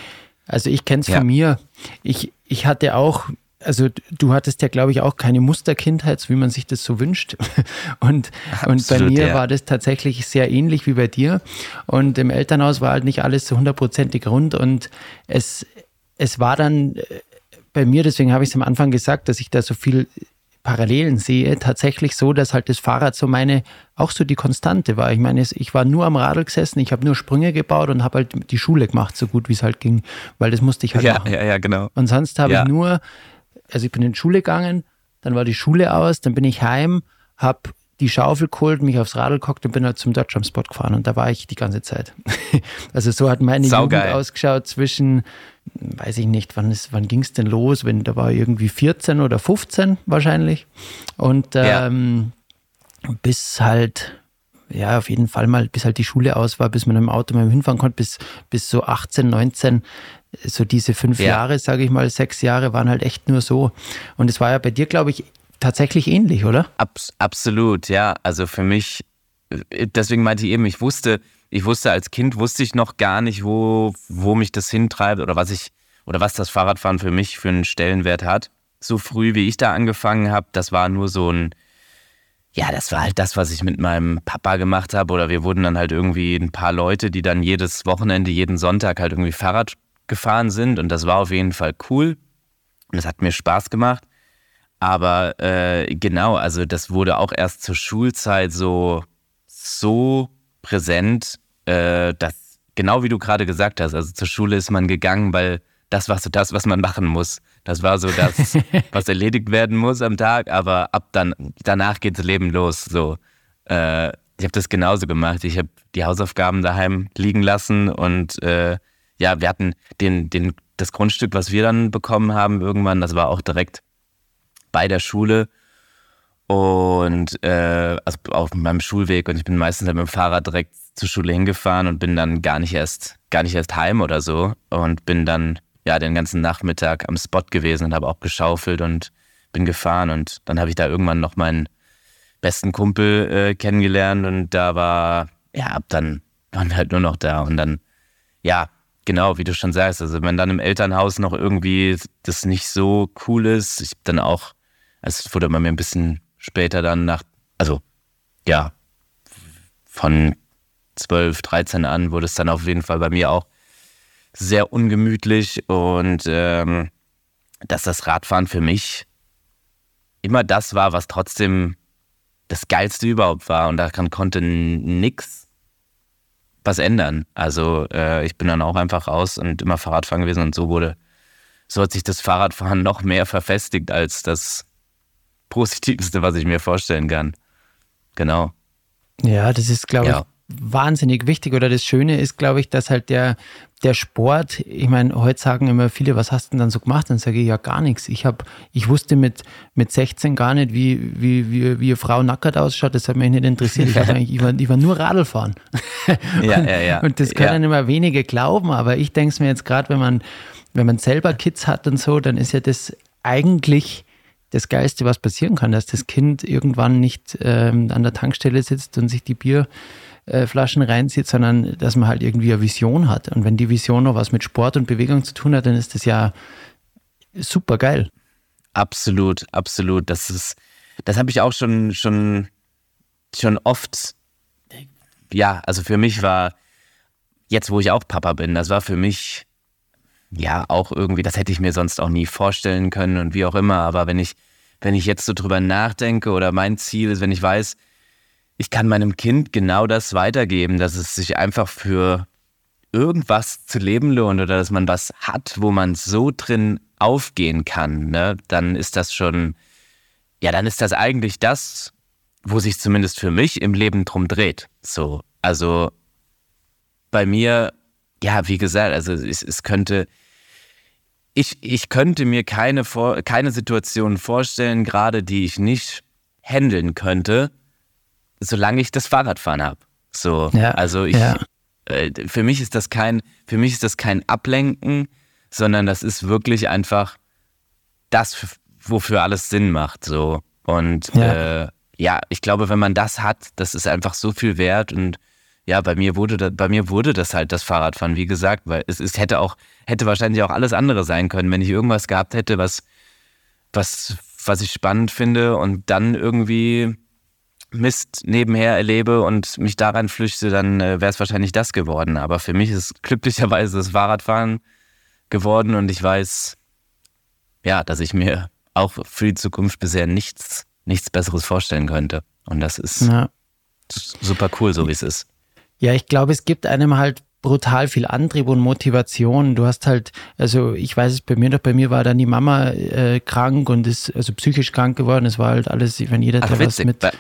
also ich kenne es ja. von mir. Ich, ich hatte auch also du hattest ja, glaube ich, auch keine Musterkindheit, wie man sich das so wünscht. Und, Absolut, und bei mir ja. war das tatsächlich sehr ähnlich wie bei dir. Und im Elternhaus war halt nicht alles so hundertprozentig rund. Und es, es war dann äh, bei mir, deswegen habe ich es am Anfang gesagt, dass ich da so viel Parallelen sehe, tatsächlich so, dass halt das Fahrrad so meine, auch so die Konstante war. Ich meine, ich war nur am Radl gesessen, ich habe nur Sprünge gebaut und habe halt die Schule gemacht, so gut wie es halt ging, weil das musste ich halt ja, machen. Ja, ja, genau. Und sonst habe ja. ich nur also ich bin in die Schule gegangen, dann war die Schule aus, dann bin ich heim, habe die Schaufel geholt, mich aufs Radl gehockt und bin halt zum Dodgejump Spot gefahren und da war ich die ganze Zeit. also so hat meine Saugeil. Jugend ausgeschaut zwischen, weiß ich nicht, wann, wann ging es denn los, wenn da war irgendwie 14 oder 15 wahrscheinlich und ähm, ja. bis halt ja, auf jeden Fall mal, bis halt die Schule aus war, bis man im Auto mal hinfahren konnte, bis, bis so 18, 19, so diese fünf ja. Jahre, sage ich mal, sechs Jahre waren halt echt nur so. Und es war ja bei dir, glaube ich, tatsächlich ähnlich, oder? Abs absolut, ja. Also für mich, äh, deswegen meinte ich eben, ich wusste, ich wusste als Kind, wusste ich noch gar nicht, wo, wo mich das hintreibt oder was ich, oder was das Fahrradfahren für mich für einen Stellenwert hat. So früh, wie ich da angefangen habe, das war nur so ein, ja, das war halt das, was ich mit meinem Papa gemacht habe. Oder wir wurden dann halt irgendwie ein paar Leute, die dann jedes Wochenende, jeden Sonntag halt irgendwie Fahrrad gefahren sind und das war auf jeden Fall cool und das hat mir Spaß gemacht. Aber äh, genau, also das wurde auch erst zur Schulzeit so, so präsent, äh, dass genau wie du gerade gesagt hast, also zur Schule ist man gegangen, weil das war so das, was man machen muss. Das war so das, was erledigt werden muss am Tag, aber ab dann, danach geht das Leben los. So, äh, ich habe das genauso gemacht. Ich habe die Hausaufgaben daheim liegen lassen und äh, ja, wir hatten den, den, das Grundstück, was wir dann bekommen haben irgendwann, das war auch direkt bei der Schule. Und äh, also auf meinem Schulweg und ich bin meistens mit dem Fahrrad direkt zur Schule hingefahren und bin dann gar nicht erst gar nicht erst heim oder so und bin dann ja den ganzen Nachmittag am Spot gewesen und habe auch geschaufelt und bin gefahren und dann habe ich da irgendwann noch meinen besten Kumpel äh, kennengelernt und da war ja ab dann waren wir halt nur noch da und dann ja genau wie du schon sagst. Also wenn dann im Elternhaus noch irgendwie das nicht so cool ist ich dann auch es wurde bei mir ein bisschen später dann nach also ja von 12, 13 an wurde es dann auf jeden Fall bei mir auch sehr ungemütlich und ähm, dass das Radfahren für mich immer das war, was trotzdem das Geilste überhaupt war und daran konnte nix was ändern. Also äh, ich bin dann auch einfach raus und immer Fahrradfahren gewesen und so wurde, so hat sich das Fahrradfahren noch mehr verfestigt als das Positivste, was ich mir vorstellen kann. Genau. Ja, das ist, glaube ja. ich, wahnsinnig wichtig oder das Schöne ist, glaube ich, dass halt der, der Sport, ich meine, heute sagen immer viele, was hast du denn dann so gemacht? Dann sage ich ja gar nichts. Ich habe, ich wusste mit, mit 16 gar nicht, wie, wie, wie, wie eine Frau nackert ausschaut. Das hat mich nicht interessiert. Ich, ich, war, ich war nur Radl fahren. Ja, ja, ja. Und das können ja. immer wenige glauben, aber ich denke es mir jetzt gerade, wenn man, wenn man selber Kids hat und so, dann ist ja das eigentlich das Geilste, was passieren kann, dass das Kind irgendwann nicht ähm, an der Tankstelle sitzt und sich die Bier äh, Flaschen reinzieht, sondern dass man halt irgendwie eine Vision hat. Und wenn die Vision noch was mit Sport und Bewegung zu tun hat, dann ist das ja super geil. Absolut, absolut. Das ist, das habe ich auch schon, schon, schon oft. Ja, also für mich war jetzt, wo ich auch Papa bin, das war für mich ja auch irgendwie, das hätte ich mir sonst auch nie vorstellen können und wie auch immer. Aber wenn ich, wenn ich jetzt so drüber nachdenke oder mein Ziel ist, wenn ich weiß, ich kann meinem Kind genau das weitergeben, dass es sich einfach für irgendwas zu leben lohnt oder dass man was hat, wo man so drin aufgehen kann, ne, dann ist das schon, ja, dann ist das eigentlich das, wo sich zumindest für mich im Leben drum dreht. So, also bei mir, ja, wie gesagt, also es, es könnte, ich, ich könnte mir keine, keine Situation vorstellen, gerade die ich nicht handeln könnte, solange ich das Fahrradfahren habe. So, ja, also ich, ja. äh, für mich ist das kein, für mich ist das kein Ablenken, sondern das ist wirklich einfach das, wofür alles Sinn macht. So und ja. Äh, ja, ich glaube, wenn man das hat, das ist einfach so viel wert und ja, bei mir wurde das, bei mir wurde das halt das Fahrradfahren, wie gesagt, weil es, es hätte auch, hätte wahrscheinlich auch alles andere sein können, wenn ich irgendwas gehabt hätte, was, was, was ich spannend finde und dann irgendwie Mist nebenher erlebe und mich daran flüchte, dann äh, wäre es wahrscheinlich das geworden. Aber für mich ist glücklicherweise das Fahrradfahren geworden und ich weiß, ja, dass ich mir auch für die Zukunft bisher nichts, nichts Besseres vorstellen könnte. Und das ist ja. super cool, so wie es ist. Ja, ich glaube, es gibt einem halt brutal viel Antrieb und Motivation. Du hast halt, also ich weiß es bei mir doch, bei mir war dann die Mama äh, krank und ist also psychisch krank geworden. Es war halt alles, wenn jeder Ach, der was mit. Bei,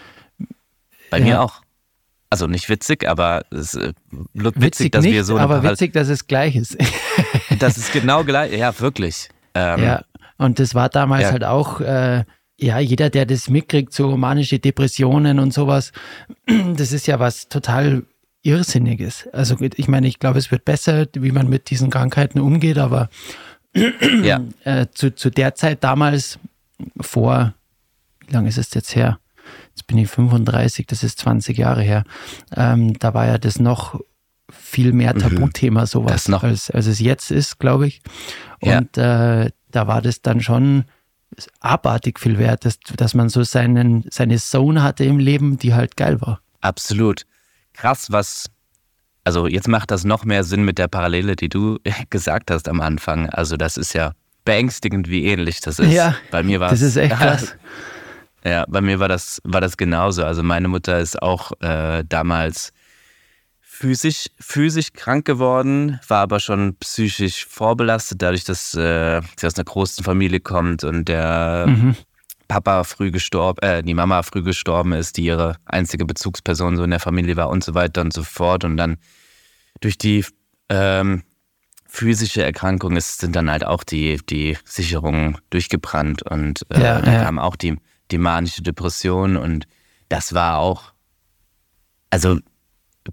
bei ja. mir auch. Also nicht witzig, aber es ist äh, witzig, witzig dass nicht, wir so. Aber witzig, dass es gleich ist. das ist genau gleich, ja, wirklich. Ähm, ja, und das war damals ja. halt auch, äh, ja, jeder, der das mitkriegt, so manische Depressionen und sowas, das ist ja was total Irrsinniges. Also ich meine, ich glaube, es wird besser, wie man mit diesen Krankheiten umgeht, aber ja. äh, zu, zu der Zeit damals, vor, wie lange ist es jetzt her? Jetzt bin ich 35, das ist 20 Jahre her, ähm, da war ja das noch viel mehr mhm. Tabuthema sowas, noch. Als, als es jetzt ist, glaube ich. Und ja. äh, da war das dann schon abartig viel wert, dass, dass man so seinen, seine Zone hatte im Leben, die halt geil war. Absolut. Krass, was, also jetzt macht das noch mehr Sinn mit der Parallele, die du gesagt hast am Anfang. Also das ist ja beängstigend, wie ähnlich das ist. Ja, bei mir war das ist echt krass. Ja, bei mir war das, war das genauso. Also meine Mutter ist auch äh, damals physisch, physisch krank geworden, war aber schon psychisch vorbelastet, dadurch, dass äh, sie aus einer großen Familie kommt und der mhm. Papa früh gestorben, äh, die Mama früh gestorben ist, die ihre einzige Bezugsperson so in der Familie war und so weiter und so fort. Und dann durch die ähm, physische Erkrankung ist, sind dann halt auch die, die Sicherungen durchgebrannt und äh, ja, dann ja. kam auch die, die manische Depression und das war auch, also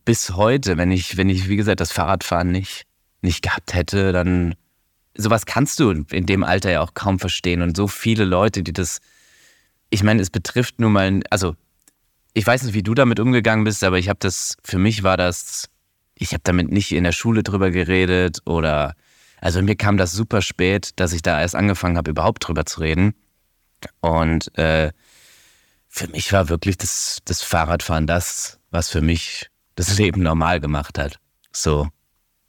bis heute, wenn ich, wenn ich, wie gesagt, das Fahrradfahren nicht, nicht gehabt hätte, dann sowas kannst du in dem Alter ja auch kaum verstehen. Und so viele Leute, die das, ich meine, es betrifft nun mal, also ich weiß nicht, wie du damit umgegangen bist, aber ich habe das, für mich war das, ich habe damit nicht in der Schule drüber geredet oder, also mir kam das super spät, dass ich da erst angefangen habe, überhaupt drüber zu reden. Und äh, für mich war wirklich das, das Fahrradfahren das, was für mich das Leben normal gemacht hat. So.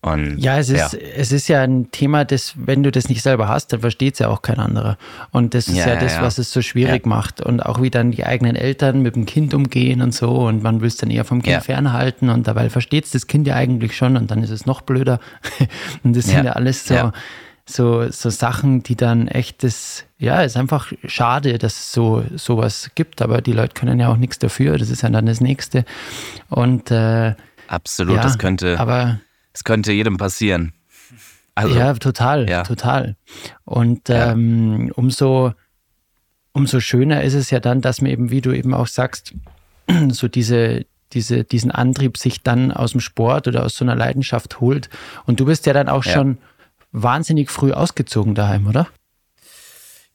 Und, ja, es ist, ja. es ist ja ein Thema, das, wenn du das nicht selber hast, dann versteht es ja auch kein anderer. Und das ist ja, ja das, ja. was es so schwierig macht. Und auch wie dann die eigenen Eltern mit dem Kind umgehen und so. Und man will es dann eher vom Kind fernhalten. Und dabei versteht es das Kind ja eigentlich schon. Und dann ist es noch blöder. und das sind ja alles so, so, so Sachen, die dann echt das, ja, ist einfach schade, dass es so sowas gibt. Aber die Leute können ja auch nichts dafür. Das ist ja dann das Nächste. Und äh, Absolut, das könnte. Aber es könnte jedem passieren. Also, ja, total, ja. total. Und ja. ähm, umso, umso schöner ist es ja dann, dass man eben, wie du eben auch sagst, so diese, diese, diesen Antrieb sich dann aus dem Sport oder aus so einer Leidenschaft holt. Und du bist ja dann auch ja. schon wahnsinnig früh ausgezogen daheim, oder?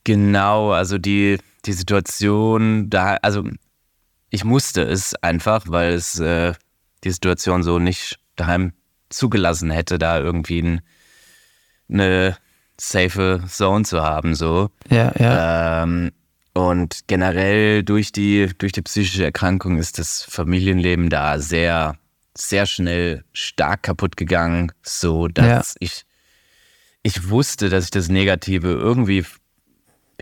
Genau, also die, die Situation da, also ich musste es einfach, weil es äh, die Situation so nicht daheim zugelassen hätte, da irgendwie ein, eine safe Zone zu haben. So. Ja, ja. Ähm, und generell durch die, durch die psychische Erkrankung ist das Familienleben da sehr, sehr schnell stark kaputt gegangen, so dass ja. ich, ich wusste, dass ich das Negative irgendwie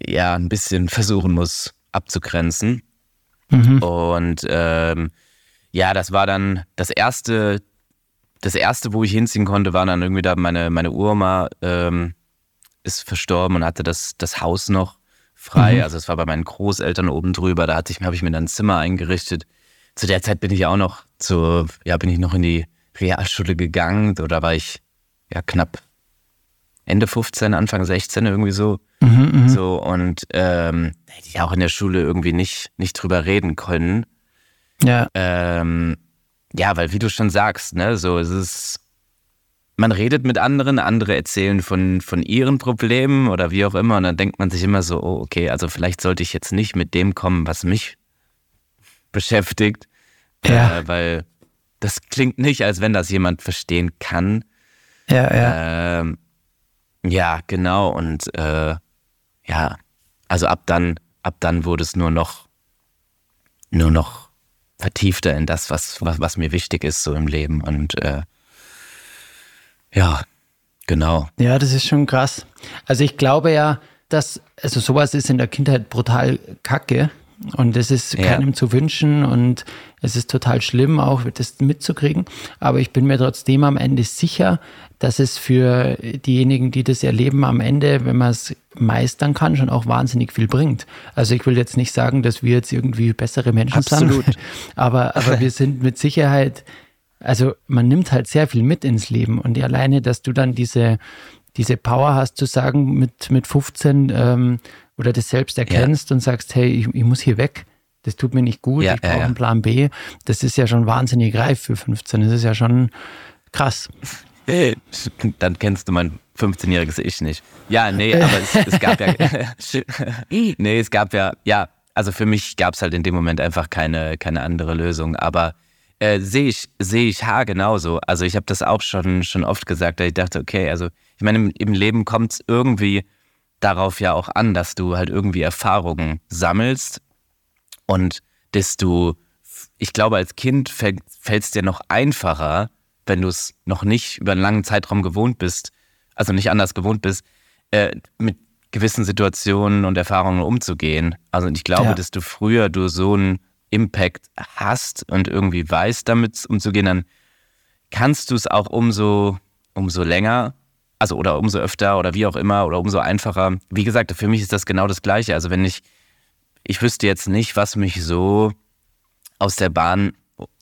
ja ein bisschen versuchen muss abzugrenzen. Mhm. Und ähm, ja, das war dann das erste das erste, wo ich hinziehen konnte, war dann irgendwie da meine, meine Uroma ähm, ist verstorben und hatte das, das Haus noch frei. Mhm. Also es war bei meinen Großeltern oben drüber. Da hatte ich, habe ich mir dann ein Zimmer eingerichtet. Zu der Zeit bin ich auch noch zu, ja, bin ich noch in die Realschule gegangen. Da war ich ja knapp Ende 15, Anfang 16 irgendwie so. Mhm, mhm, so und ähm, hätte ich auch in der Schule irgendwie nicht, nicht drüber reden können. Ja. Ähm, ja, weil wie du schon sagst, ne, so es ist, man redet mit anderen, andere erzählen von, von ihren Problemen oder wie auch immer und dann denkt man sich immer so, oh, okay, also vielleicht sollte ich jetzt nicht mit dem kommen, was mich beschäftigt, ja. Äh, weil das klingt nicht, als wenn das jemand verstehen kann. Ja, ja. Ähm, ja, genau und äh, ja, also ab dann, ab dann wurde es nur noch, nur noch vertiefter in das, was, was, was mir wichtig ist so im Leben. Und äh, ja, genau. Ja, das ist schon krass. Also ich glaube ja, dass, also sowas ist in der Kindheit brutal kacke. Und es ist keinem ja. zu wünschen und es ist total schlimm, auch das mitzukriegen. Aber ich bin mir trotzdem am Ende sicher, dass es für diejenigen, die das erleben, am Ende, wenn man es meistern kann, schon auch wahnsinnig viel bringt. Also ich will jetzt nicht sagen, dass wir jetzt irgendwie bessere Menschen Absolut. sind, aber, aber wir sind mit Sicherheit, also man nimmt halt sehr viel mit ins Leben und alleine, dass du dann diese, diese Power hast zu sagen, mit, mit 15 ähm, oder das selbst erkennst ja. und sagst, hey, ich, ich, muss hier weg, das tut mir nicht gut, ja, ich brauche ja, einen Plan B, das ist ja schon wahnsinnig reif für 15. Das ist ja schon krass. Hey, dann kennst du mein 15-jähriges Ich nicht. Ja, nee, aber es, es gab ja. nee, es gab ja, ja, also für mich gab es halt in dem Moment einfach keine, keine andere Lösung. Aber äh, sehe ich, sehe ich ha genauso. Also ich habe das auch schon, schon oft gesagt, dass ich dachte, okay, also ich meine, im, im Leben kommt es irgendwie darauf ja auch an, dass du halt irgendwie Erfahrungen sammelst und desto, ich glaube, als Kind fällt es dir noch einfacher, wenn du es noch nicht über einen langen Zeitraum gewohnt bist, also nicht anders gewohnt bist, äh, mit gewissen Situationen und Erfahrungen umzugehen. Also ich glaube, ja. desto früher du so einen Impact hast und irgendwie weißt, damit umzugehen, dann kannst du es auch umso, umso länger, also oder umso öfter oder wie auch immer oder umso einfacher. Wie gesagt, für mich ist das genau das Gleiche. Also wenn ich, ich wüsste jetzt nicht, was mich so aus der Bahn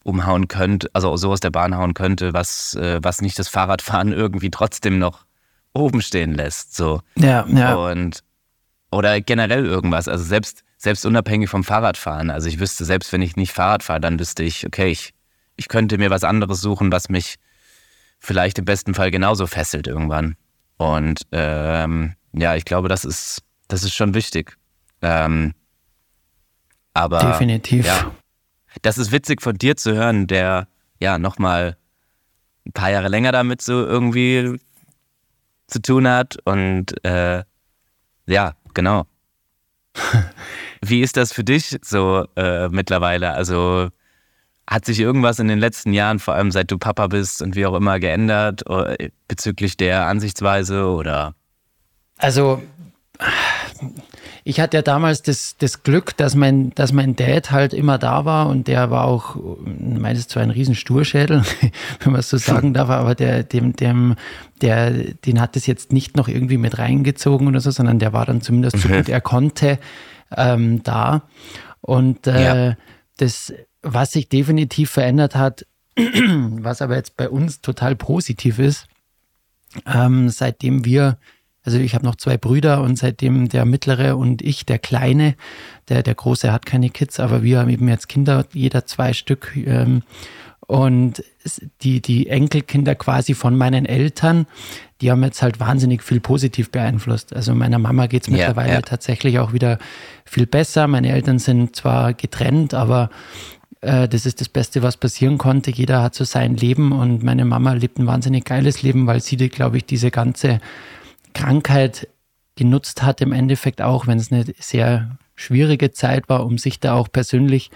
umhauen könnte, also so aus der Bahn hauen könnte, was, äh, was nicht das Fahrradfahren irgendwie trotzdem noch oben stehen lässt. So. Ja, ja. Und oder generell irgendwas. Also selbst, selbst unabhängig vom Fahrradfahren. Also ich wüsste, selbst wenn ich nicht Fahrrad fahre, dann wüsste ich, okay, ich, ich könnte mir was anderes suchen, was mich vielleicht im besten Fall genauso fesselt irgendwann. Und ähm, ja, ich glaube, das ist, das ist schon wichtig. Ähm, aber definitiv. Ja, das ist witzig von dir zu hören, der ja nochmal ein paar Jahre länger damit so irgendwie zu tun hat. Und äh, ja, genau. Wie ist das für dich so äh, mittlerweile? Also hat sich irgendwas in den letzten Jahren, vor allem seit du Papa bist und wie auch immer, geändert äh, bezüglich der Ansichtsweise oder? Also ich hatte ja damals das, das Glück, dass mein, dass mein Dad halt immer da war und der war auch, meines zwar ein riesen Sturschädel, wenn man es so sagen darf, aber der, dem, dem, der, den hat es jetzt nicht noch irgendwie mit reingezogen oder so, sondern der war dann zumindest so mhm. gut er konnte ähm, da. Und äh, ja. das, was sich definitiv verändert hat, was aber jetzt bei uns total positiv ist, ähm, seitdem wir also ich habe noch zwei Brüder und seitdem der mittlere und ich, der kleine, der, der große hat keine Kids, aber wir haben eben jetzt Kinder, jeder zwei Stück. Ähm, und die, die Enkelkinder quasi von meinen Eltern, die haben jetzt halt wahnsinnig viel positiv beeinflusst. Also meiner Mama geht es ja, mittlerweile ja. tatsächlich auch wieder viel besser. Meine Eltern sind zwar getrennt, aber äh, das ist das Beste, was passieren konnte. Jeder hat so sein Leben und meine Mama lebt ein wahnsinnig geiles Leben, weil sie, glaube ich, diese ganze Krankheit genutzt hat, im Endeffekt auch, wenn es eine sehr schwierige Zeit war, um sich da auch persönlich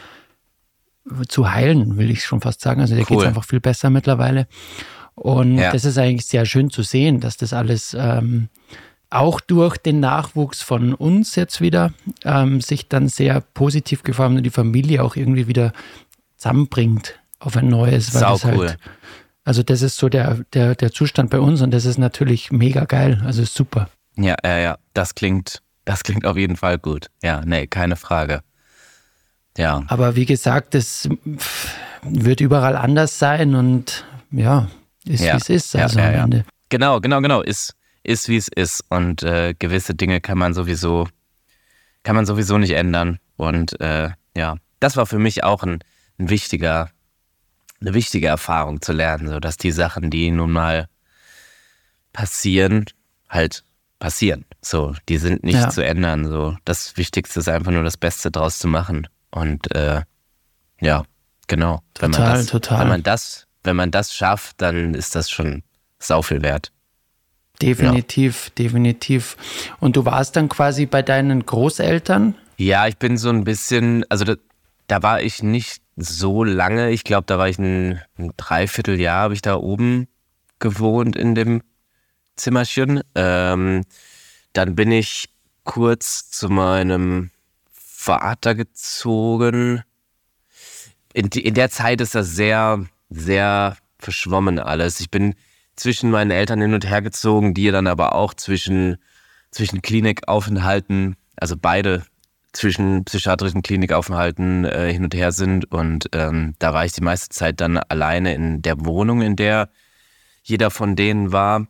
zu heilen, will ich schon fast sagen. Also der cool. geht es einfach viel besser mittlerweile. Und ja. das ist eigentlich sehr schön zu sehen, dass das alles ähm, auch durch den Nachwuchs von uns jetzt wieder ähm, sich dann sehr positiv geformt und die Familie auch irgendwie wieder zusammenbringt auf ein neues. Weil Sau halt. Also das ist so der, der, der Zustand bei uns und das ist natürlich mega geil. Also ist super. Ja, ja, ja. Das klingt, das klingt auf jeden Fall gut. Ja, nee, keine Frage. Ja. Aber wie gesagt, es wird überall anders sein und ja, ist ja. wie es ist. Also ja, ja, am Ende. Genau, genau, genau. Ist, ist wie es ist. Und äh, gewisse Dinge kann man sowieso, kann man sowieso nicht ändern. Und äh, ja, das war für mich auch ein, ein wichtiger eine wichtige Erfahrung zu lernen, so dass die Sachen, die nun mal passieren, halt passieren. So, die sind nicht ja. zu ändern. So, das Wichtigste ist einfach nur das Beste draus zu machen. Und äh, ja, genau. Total, wenn man das, total. Wenn man das, wenn man das schafft, dann ist das schon sau viel wert. Definitiv, ja. definitiv. Und du warst dann quasi bei deinen Großeltern? Ja, ich bin so ein bisschen, also da, da war ich nicht so lange. Ich glaube, da war ich ein, ein Dreivierteljahr, habe ich da oben gewohnt in dem Zimmerchen. Ähm, dann bin ich kurz zu meinem Vater gezogen. In, in der Zeit ist das sehr, sehr verschwommen alles. Ich bin zwischen meinen Eltern hin und her gezogen, die dann aber auch zwischen, zwischen Klinikaufenthalten, also beide zwischen psychiatrischen Klinikaufenthalten äh, hin und her sind. Und ähm, da war ich die meiste Zeit dann alleine in der Wohnung, in der jeder von denen war.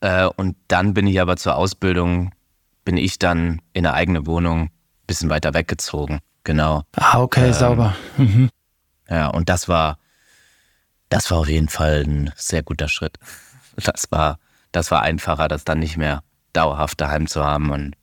Äh, und dann bin ich aber zur Ausbildung, bin ich dann in eine eigene Wohnung ein bisschen weiter weggezogen. Genau. Ah, okay, ähm, sauber. Mhm. Ja, und das war, das war auf jeden Fall ein sehr guter Schritt. Das war, das war einfacher, das dann nicht mehr dauerhaft daheim zu haben und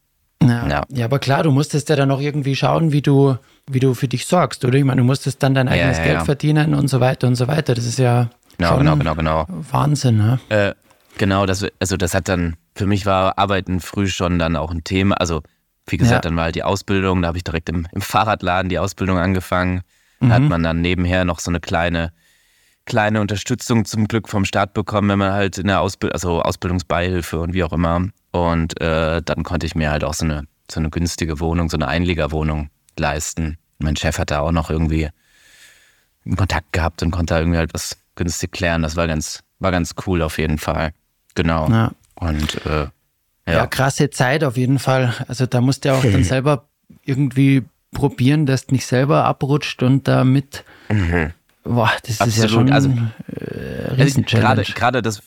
ja. ja. ja, aber klar, du musstest ja dann auch irgendwie schauen, wie du, wie du für dich sorgst, oder? Ich meine, du musstest dann dein eigenes ja, ja, Geld verdienen und so weiter und so weiter. Das ist ja genau, genau, genau, genau. Wahnsinn, ne? Äh, genau, das, also das hat dann, für mich war Arbeiten früh schon dann auch ein Thema. Also, wie gesagt, dann war halt die Ausbildung, da habe ich direkt im, im, Fahrradladen die Ausbildung angefangen. Da mhm. hat man dann nebenher noch so eine kleine, kleine Unterstützung zum Glück vom Staat bekommen, wenn man halt in der Ausbildung, also Ausbildungsbeihilfe und wie auch immer. Und äh, dann konnte ich mir halt auch so eine, so eine günstige Wohnung, so eine Einliegerwohnung leisten. Mein Chef hat da auch noch irgendwie Kontakt gehabt und konnte da irgendwie halt was, günstig klären. Das war ganz, war ganz cool auf jeden Fall. Genau. Ja. Und äh, ja. ja. krasse Zeit auf jeden Fall. Also da musst du auch dann selber irgendwie probieren, dass du nicht selber abrutscht und damit. Mhm. Boah, das Absolut. ist ja schon also, äh, Riesen-Challenge. Gerade, gerade, das,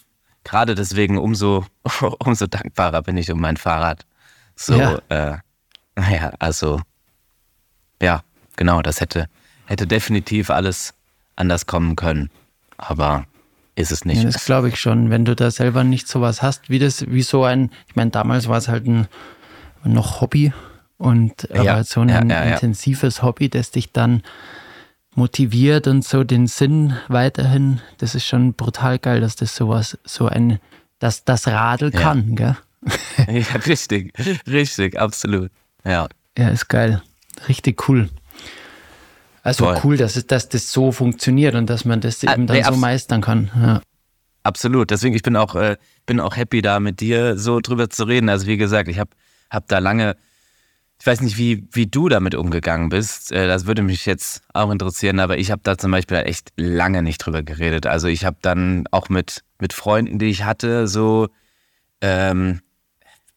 gerade deswegen umso, umso dankbarer bin ich um mein Fahrrad. So, ja. Äh, naja, also, ja, genau, das hätte, hätte definitiv alles anders kommen können. Aber ist es nicht. Ja, das glaube ich schon. Wenn du da selber nicht sowas hast, wie das, wie so ein, ich meine, damals war es halt ein noch Hobby und aber ja, so ein ja, intensives Hobby, das dich dann motiviert und so den Sinn weiterhin, das ist schon brutal geil, dass das sowas, so ein, dass das Radl kann, gell? ja, richtig, richtig, absolut. Ja. Ja, ist geil. Richtig cool. Also Voll. cool, dass, es, dass das so funktioniert und dass man das ah, eben dann nee, so meistern kann. Ja. Absolut. Deswegen, ich bin auch, äh, bin auch happy, da mit dir so drüber zu reden. Also wie gesagt, ich habe hab da lange, ich weiß nicht, wie, wie du damit umgegangen bist. Äh, das würde mich jetzt auch interessieren, aber ich habe da zum Beispiel echt lange nicht drüber geredet. Also ich habe dann auch mit, mit Freunden, die ich hatte, so, ähm,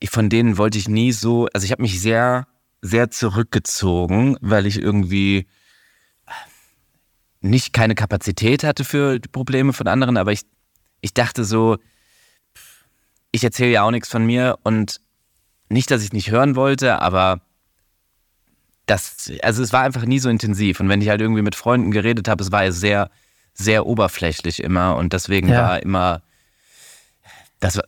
von denen wollte ich nie so, also ich habe mich sehr, sehr zurückgezogen, weil ich irgendwie nicht keine Kapazität hatte für die Probleme von anderen, aber ich, ich dachte so, ich erzähle ja auch nichts von mir und nicht, dass ich nicht hören wollte, aber das, also es war einfach nie so intensiv. Und wenn ich halt irgendwie mit Freunden geredet habe, es war ja sehr, sehr oberflächlich immer und deswegen ja. war immer das war,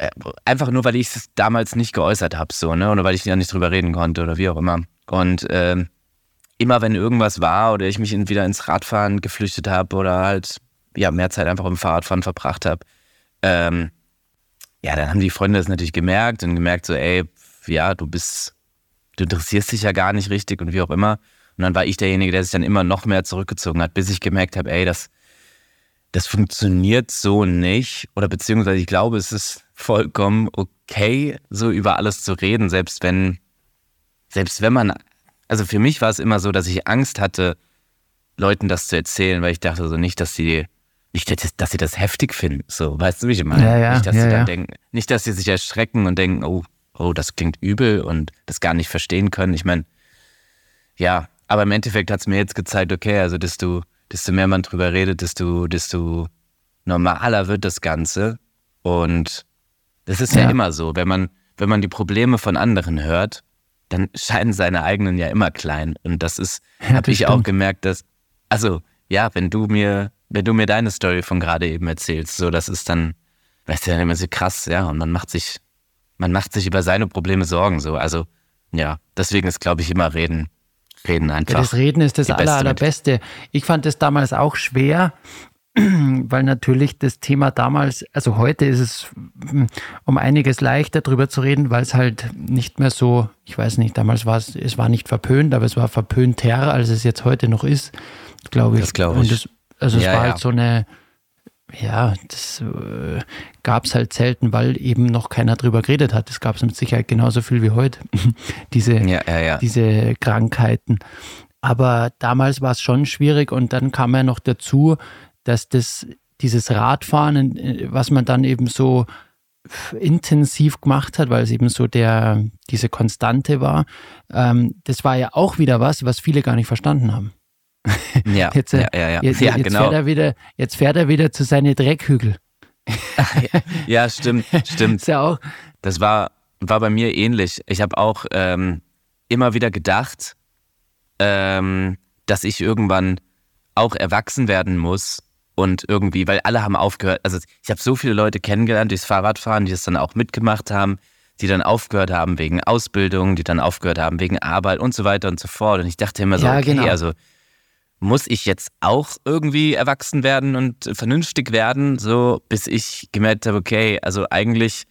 einfach nur, weil ich es damals nicht geäußert habe, so, ne? Oder weil ich ja nicht drüber reden konnte oder wie auch immer. Und ähm, immer wenn irgendwas war oder ich mich wieder ins Radfahren geflüchtet habe oder halt ja mehr Zeit einfach im Fahrradfahren verbracht habe, ähm, ja, dann haben die Freunde das natürlich gemerkt und gemerkt so, ey, ja, du bist, du interessierst dich ja gar nicht richtig und wie auch immer. Und dann war ich derjenige, der sich dann immer noch mehr zurückgezogen hat, bis ich gemerkt habe, ey, das, das funktioniert so nicht. Oder beziehungsweise ich glaube, es ist vollkommen okay, so über alles zu reden, selbst wenn, selbst wenn man also für mich war es immer so, dass ich Angst hatte, Leuten das zu erzählen, weil ich dachte so nicht, dass sie nicht, dass sie das heftig finden. So, weißt du, wie ich meine? Ja, ja, nicht, dass ja, sie dann ja. denken, nicht, dass sie sich erschrecken und denken, oh, oh, das klingt übel und das gar nicht verstehen können. Ich meine, ja, aber im Endeffekt hat es mir jetzt gezeigt, okay, also desto, desto mehr man drüber redet, desto, desto normaler wird das Ganze. Und das ist ja, ja immer so, wenn man, wenn man die Probleme von anderen hört, dann scheinen seine eigenen ja immer klein. Und das ist, ja, habe ich auch gemerkt, dass, also ja, wenn du mir, wenn du mir deine Story von gerade eben erzählst, so das ist dann, weißt du, dann immer so krass, ja, und man macht sich, man macht sich über seine Probleme Sorgen, so. Also ja, deswegen ist, glaube ich, immer reden, reden einfach. Ja, das Reden ist das aller, allerbeste. Ich fand es damals auch schwer, weil natürlich das Thema damals, also heute ist es hm, um einiges leichter drüber zu reden, weil es halt nicht mehr so, ich weiß nicht, damals war es, es war nicht verpönt, aber es war verpönter, als es jetzt heute noch ist, glaube ich. Das glaube ich. Das, also es ja, war halt ja. halt so eine, ja, das äh, gab es halt selten, weil eben noch keiner drüber geredet hat. Das gab es mit Sicherheit genauso viel wie heute, diese, ja, diese Krankheiten. Aber damals war es schon schwierig und dann kam ja noch dazu, dass das, dieses Radfahren, äh, was man dann eben so intensiv gemacht hat, weil es eben so der, diese Konstante war, ähm, das war ja auch wieder was, was viele gar nicht verstanden haben. Ja, jetzt, äh, ja, ja, ja. Jetzt, ja, jetzt, genau. fährt er wieder, jetzt fährt er wieder zu seinen Dreckhügel. ja, stimmt, stimmt. Ist ja auch. Das war, war bei mir ähnlich. Ich habe auch ähm, immer wieder gedacht, ähm, dass ich irgendwann auch erwachsen werden muss und irgendwie, weil alle haben aufgehört, also ich habe so viele Leute kennengelernt durchs Fahrradfahren, die das dann auch mitgemacht haben, die dann aufgehört haben wegen Ausbildung, die dann aufgehört haben wegen Arbeit und so weiter und so fort. Und ich dachte immer so, ja, okay, genau. also muss ich jetzt auch irgendwie erwachsen werden und vernünftig werden, so bis ich gemerkt habe, okay, also eigentlich,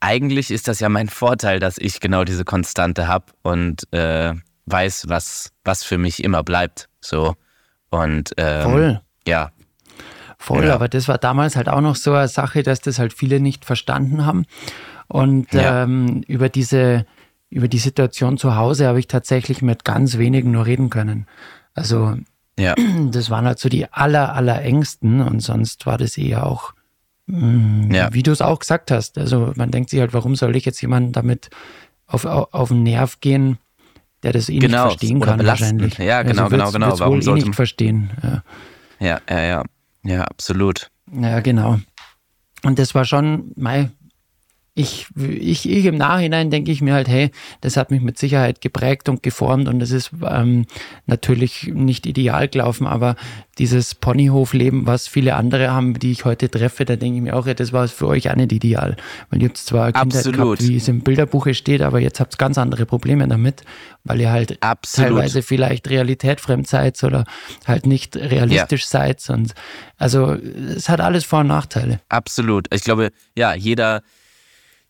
eigentlich ist das ja mein Vorteil, dass ich genau diese Konstante habe und äh, weiß, was, was für mich immer bleibt. So. Und ähm, Voll. ja, Voll, ja. aber das war damals halt auch noch so eine Sache, dass das halt viele nicht verstanden haben. Und ja. ähm, über diese, über die Situation zu Hause habe ich tatsächlich mit ganz wenigen nur reden können. Also Ja. Das waren halt so die aller, aller engsten und sonst war das eher auch, mh, Ja. wie du es auch gesagt hast. Also man denkt sich halt, warum soll ich jetzt jemanden damit auf, auf, auf den Nerv gehen, der das eh Genau, nicht verstehen oder kann belastend. wahrscheinlich. Ja, genau, also genau, genau. wird's Warum eh sollte nicht man- verstehen. Ja. Ja, ja, ja. Ja, absolut. Ja, genau. Und das war schon, mei, ich, ich, ich im Nachhinein denke ich mir halt, hey, das hat mich mit Sicherheit geprägt und geformt und es ist ähm, natürlich nicht ideal gelaufen, aber dieses Ponyhofleben, was viele andere haben, die ich heute treffe, da denke ich mir auch, ja, das war für euch auch nicht ideal. Weil ihr habt zwar Kindheit Absolut. gehabt, wie es im Bilderbuche steht, aber jetzt habt ihr ganz andere Probleme damit, weil ihr halt Absolut. teilweise vielleicht realitätfremd seid oder halt nicht realistisch seid. Und also es hat alles Vor- und Nachteile. Absolut. Ich glaube, ja, jeder,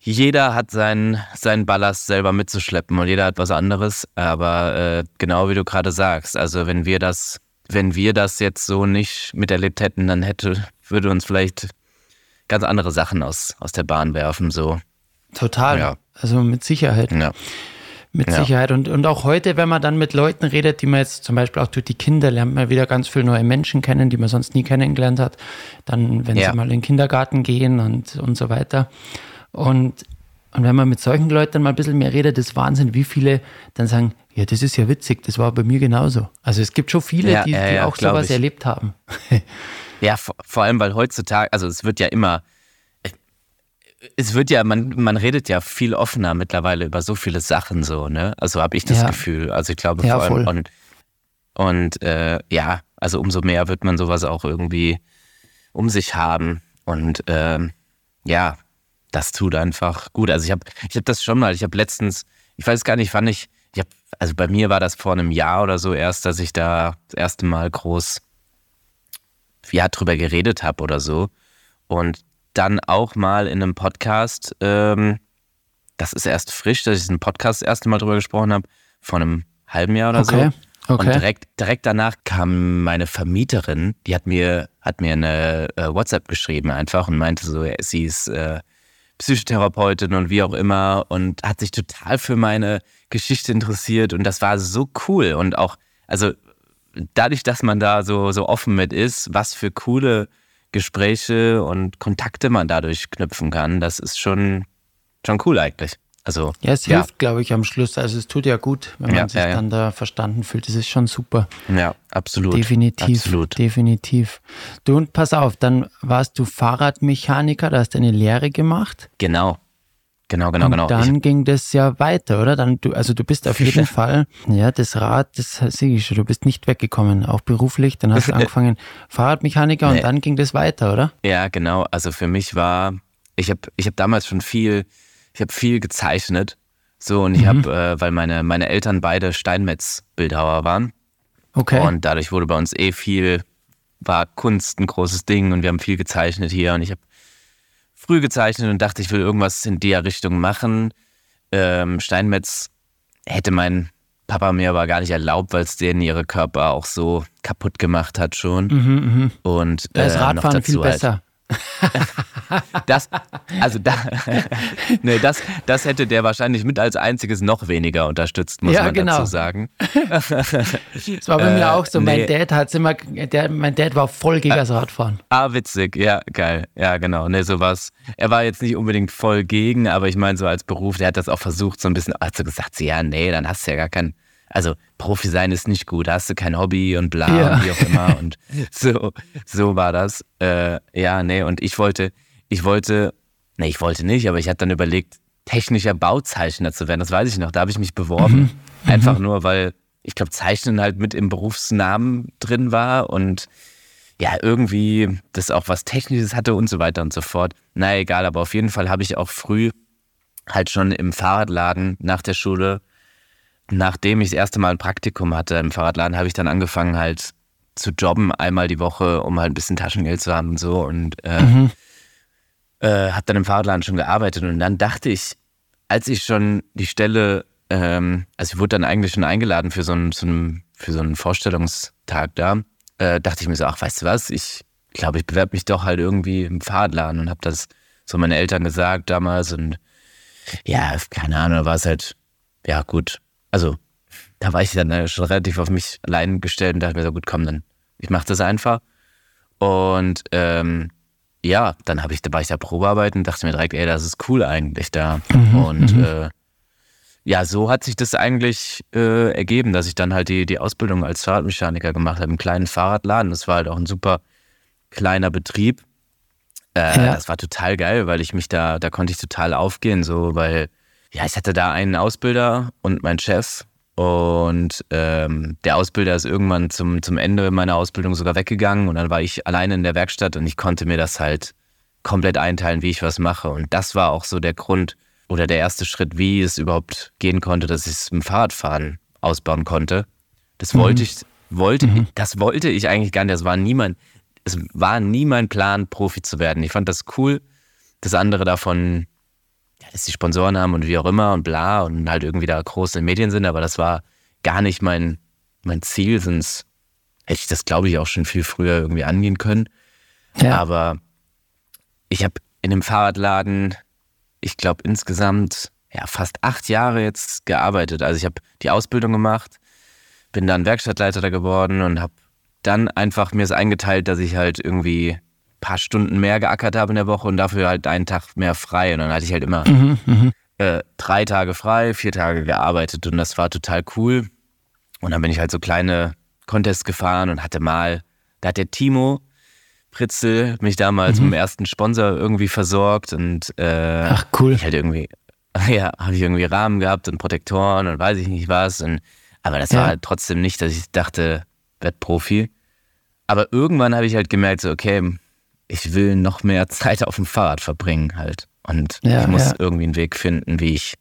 jeder hat seinen, seinen Ballast selber mitzuschleppen und jeder hat was anderes. Aber äh, genau wie du gerade sagst, also wenn wir das, wenn wir das jetzt so nicht miterlebt hätten, dann hätte, würde uns vielleicht ganz andere Sachen aus, aus der Bahn werfen. So. Total. Ja. Also mit Sicherheit. Ja. Mit Ja. Sicherheit. Und, und auch heute, wenn man dann mit Leuten redet, die man jetzt zum Beispiel auch durch die Kinder lernt, man wieder ganz viele neue Menschen kennen, die man sonst nie kennengelernt hat. Dann, wenn Ja. sie mal in den Kindergarten gehen und, und so weiter. Und, und wenn man mit solchen Leuten mal ein bisschen mehr redet, ist Wahnsinn, wie viele dann sagen, ja, das ist ja witzig, das war bei mir genauso. Also es gibt schon viele, Ja, die, ja, die ja, auch sowas ich. erlebt haben. Ja, vor, vor allem, weil heutzutage, also es wird ja immer, es wird ja, man, man redet ja viel offener mittlerweile über so viele Sachen so, ne? Also habe ich das Ja. Gefühl. Also ich glaube Ja, vor allem voll. und, und äh, ja, also umso mehr wird man sowas auch irgendwie um sich haben. Und ähm, ja, das tut einfach gut. Also ich habe ich hab das schon mal, ich habe letztens, ich weiß gar nicht, wann ich, ich habe, also bei mir war das vor einem Jahr oder so erst, dass ich da das erste Mal groß ja, drüber geredet habe oder so. Und dann auch mal in einem Podcast, ähm, das ist erst frisch, dass ich einen Podcast das erste Mal drüber gesprochen habe, vor einem halben Jahr oder Okay, so. okay. Und direkt, direkt danach kam meine Vermieterin, die hat mir, hat mir eine äh, WhatsApp geschrieben einfach und meinte so, sie ist äh, Psychotherapeutin und wie auch immer und hat sich total für meine Geschichte interessiert und das war so cool und auch, also dadurch, dass man da so, so offen mit ist, was für coole Gespräche und Kontakte man dadurch knüpfen kann, das ist schon, schon cool eigentlich. Also, Ja, es hilft, glaube ich, am Schluss. Also es tut ja gut, wenn man Ja, sich ja, ja. dann da verstanden fühlt. Das ist schon super. ja, absolut. Definitiv. Absolut. Definitiv. Du und pass auf, dann warst du Fahrradmechaniker, da hast du eine Lehre gemacht. Genau. Genau, genau, und genau. dann Ich, ging das ja weiter, oder? Dann du, also du bist auf jeden Fall, ja, das Rad, das sehe ich schon, du bist nicht weggekommen, auch beruflich. Dann hast du angefangen Fahrradmechaniker Nee. und dann ging das weiter, oder? ja, genau. Also für mich war, ich habe ich hab damals schon viel, ich habe viel gezeichnet. So, und ich Mhm. habe, äh, weil meine, meine Eltern beide Steinmetz-Bildhauer waren. Okay. Und dadurch wurde bei uns eh viel, war Kunst ein großes Ding und wir haben viel gezeichnet hier. Und ich habe früh gezeichnet und dachte, ich will irgendwas in der Richtung machen. Ähm, Steinmetz hätte mein Papa mir aber gar nicht erlaubt, weil es denen ihre Körper auch so kaputt gemacht hat schon. mhm, Und da ist äh, noch Radfahren viel halt- besser. Das, also da, nee, das, das hätte der wahrscheinlich mit als einziges noch weniger unterstützt, muss Ja, man genau. dazu sagen. Das war bei mir Äh, auch so. Mein nee. Dad hat's immer, der, mein Dad war voll gegen das Radfahren. Ah, witzig, ja, geil. Ja, genau. Ne, sowas. Er war jetzt nicht unbedingt voll gegen, aber ich meine, so als Beruf, der hat das auch versucht, so ein bisschen, hat so gesagt, ja, nee, dann hast du ja gar kein, also Profi sein ist nicht gut, da hast du kein Hobby und bla Ja. und wie auch immer. Und so, so war das. Äh, ja, nee, und ich wollte, ich wollte, nee, ich wollte nicht, aber ich hatte dann überlegt, technischer Bauzeichner zu werden. Das weiß ich noch, da habe ich mich beworben. Einfach nur, weil ich glaube, Zeichnen halt mit im Berufsnamen drin war und ja, irgendwie das auch was Technisches hatte und so weiter und so fort. Na egal, aber auf jeden Fall habe ich auch früh halt schon im Fahrradladen nach der Schule, nachdem ich das erste Mal ein Praktikum hatte im Fahrradladen, habe ich dann angefangen halt zu jobben einmal die Woche, um halt ein bisschen Taschengeld zu haben und so. Und äh, Mhm. äh, habe dann im Fahrradladen schon gearbeitet. Und dann dachte ich, als ich schon die Stelle, ähm, also ich wurde dann eigentlich schon eingeladen für so einen, so einen, für so einen Vorstellungstag da, äh, dachte ich mir so, ach, weißt du was, ich glaube, ich bewerbe mich doch halt irgendwie im Fahrradladen und habe das so meinen Eltern gesagt damals. Und ja, keine Ahnung, war es halt, ja gut, also da war ich dann äh, schon relativ auf mich allein gestellt und dachte mir so, gut, komm, dann ich mache das einfach. Und ähm, ja, dann habe ich, da war ich da Probearbeiten und dachte mir direkt, ey, das ist cool eigentlich da. Mhm, und mhm. äh, ja, so hat sich das eigentlich äh, ergeben, dass ich dann halt die, die Ausbildung als Fahrradmechaniker gemacht habe, im kleinen Fahrradladen. Das war halt auch ein super kleiner Betrieb. Äh, ja. Das war total geil, weil ich mich da, da konnte ich total aufgehen, so, weil, ja, ich hatte da einen Ausbilder und meinen Chef und ähm, der Ausbilder ist irgendwann zum, zum Ende meiner Ausbildung sogar weggegangen und dann war ich alleine in der Werkstatt und ich konnte mir das halt komplett einteilen, wie ich was mache. Und das war auch so der Grund oder der erste Schritt, wie es überhaupt gehen konnte, dass ich es im Fahrradfahren ausbauen konnte. Das mhm. wollte ich, wollte, mhm. das wollte ich eigentlich gar nicht. Das war niemand, es war nie mein Plan, Profi zu werden. Ich fand das cool. Das andere davon dass die Sponsoren haben und wie auch immer und bla und halt irgendwie da große Medien sind, aber das war gar nicht mein, mein Ziel, sonst hätte ich das, glaube ich, auch schon viel früher irgendwie angehen können. Ja. Aber ich habe in dem Fahrradladen, ich glaube, insgesamt ja, fast acht Jahre jetzt gearbeitet. Also ich habe die Ausbildung gemacht, bin dann Werkstattleiter da geworden und habe dann einfach mir es eingeteilt, dass ich halt irgendwie paar Stunden mehr geackert habe in der Woche und dafür halt einen Tag mehr frei. Und dann hatte ich halt immer mhm, mhm, äh, drei Tage frei, vier Tage gearbeitet und das war total cool. Und dann bin ich halt so kleine Contests gefahren und hatte mal, da hat der Timo Pritzel mich damals mhm. mit dem ersten Sponsor irgendwie versorgt und äh, Ach cool. Ich halt irgendwie, ja, habe ich irgendwie Rahmen gehabt und Protektoren und weiß ich nicht was. Und, aber das ja. war halt trotzdem nicht, dass ich dachte, werd Profi. Aber irgendwann habe ich halt gemerkt, so, okay, ich will noch mehr Zeit auf dem Fahrrad verbringen halt. Und ja, ich muss ja. irgendwie einen Weg finden, wie ich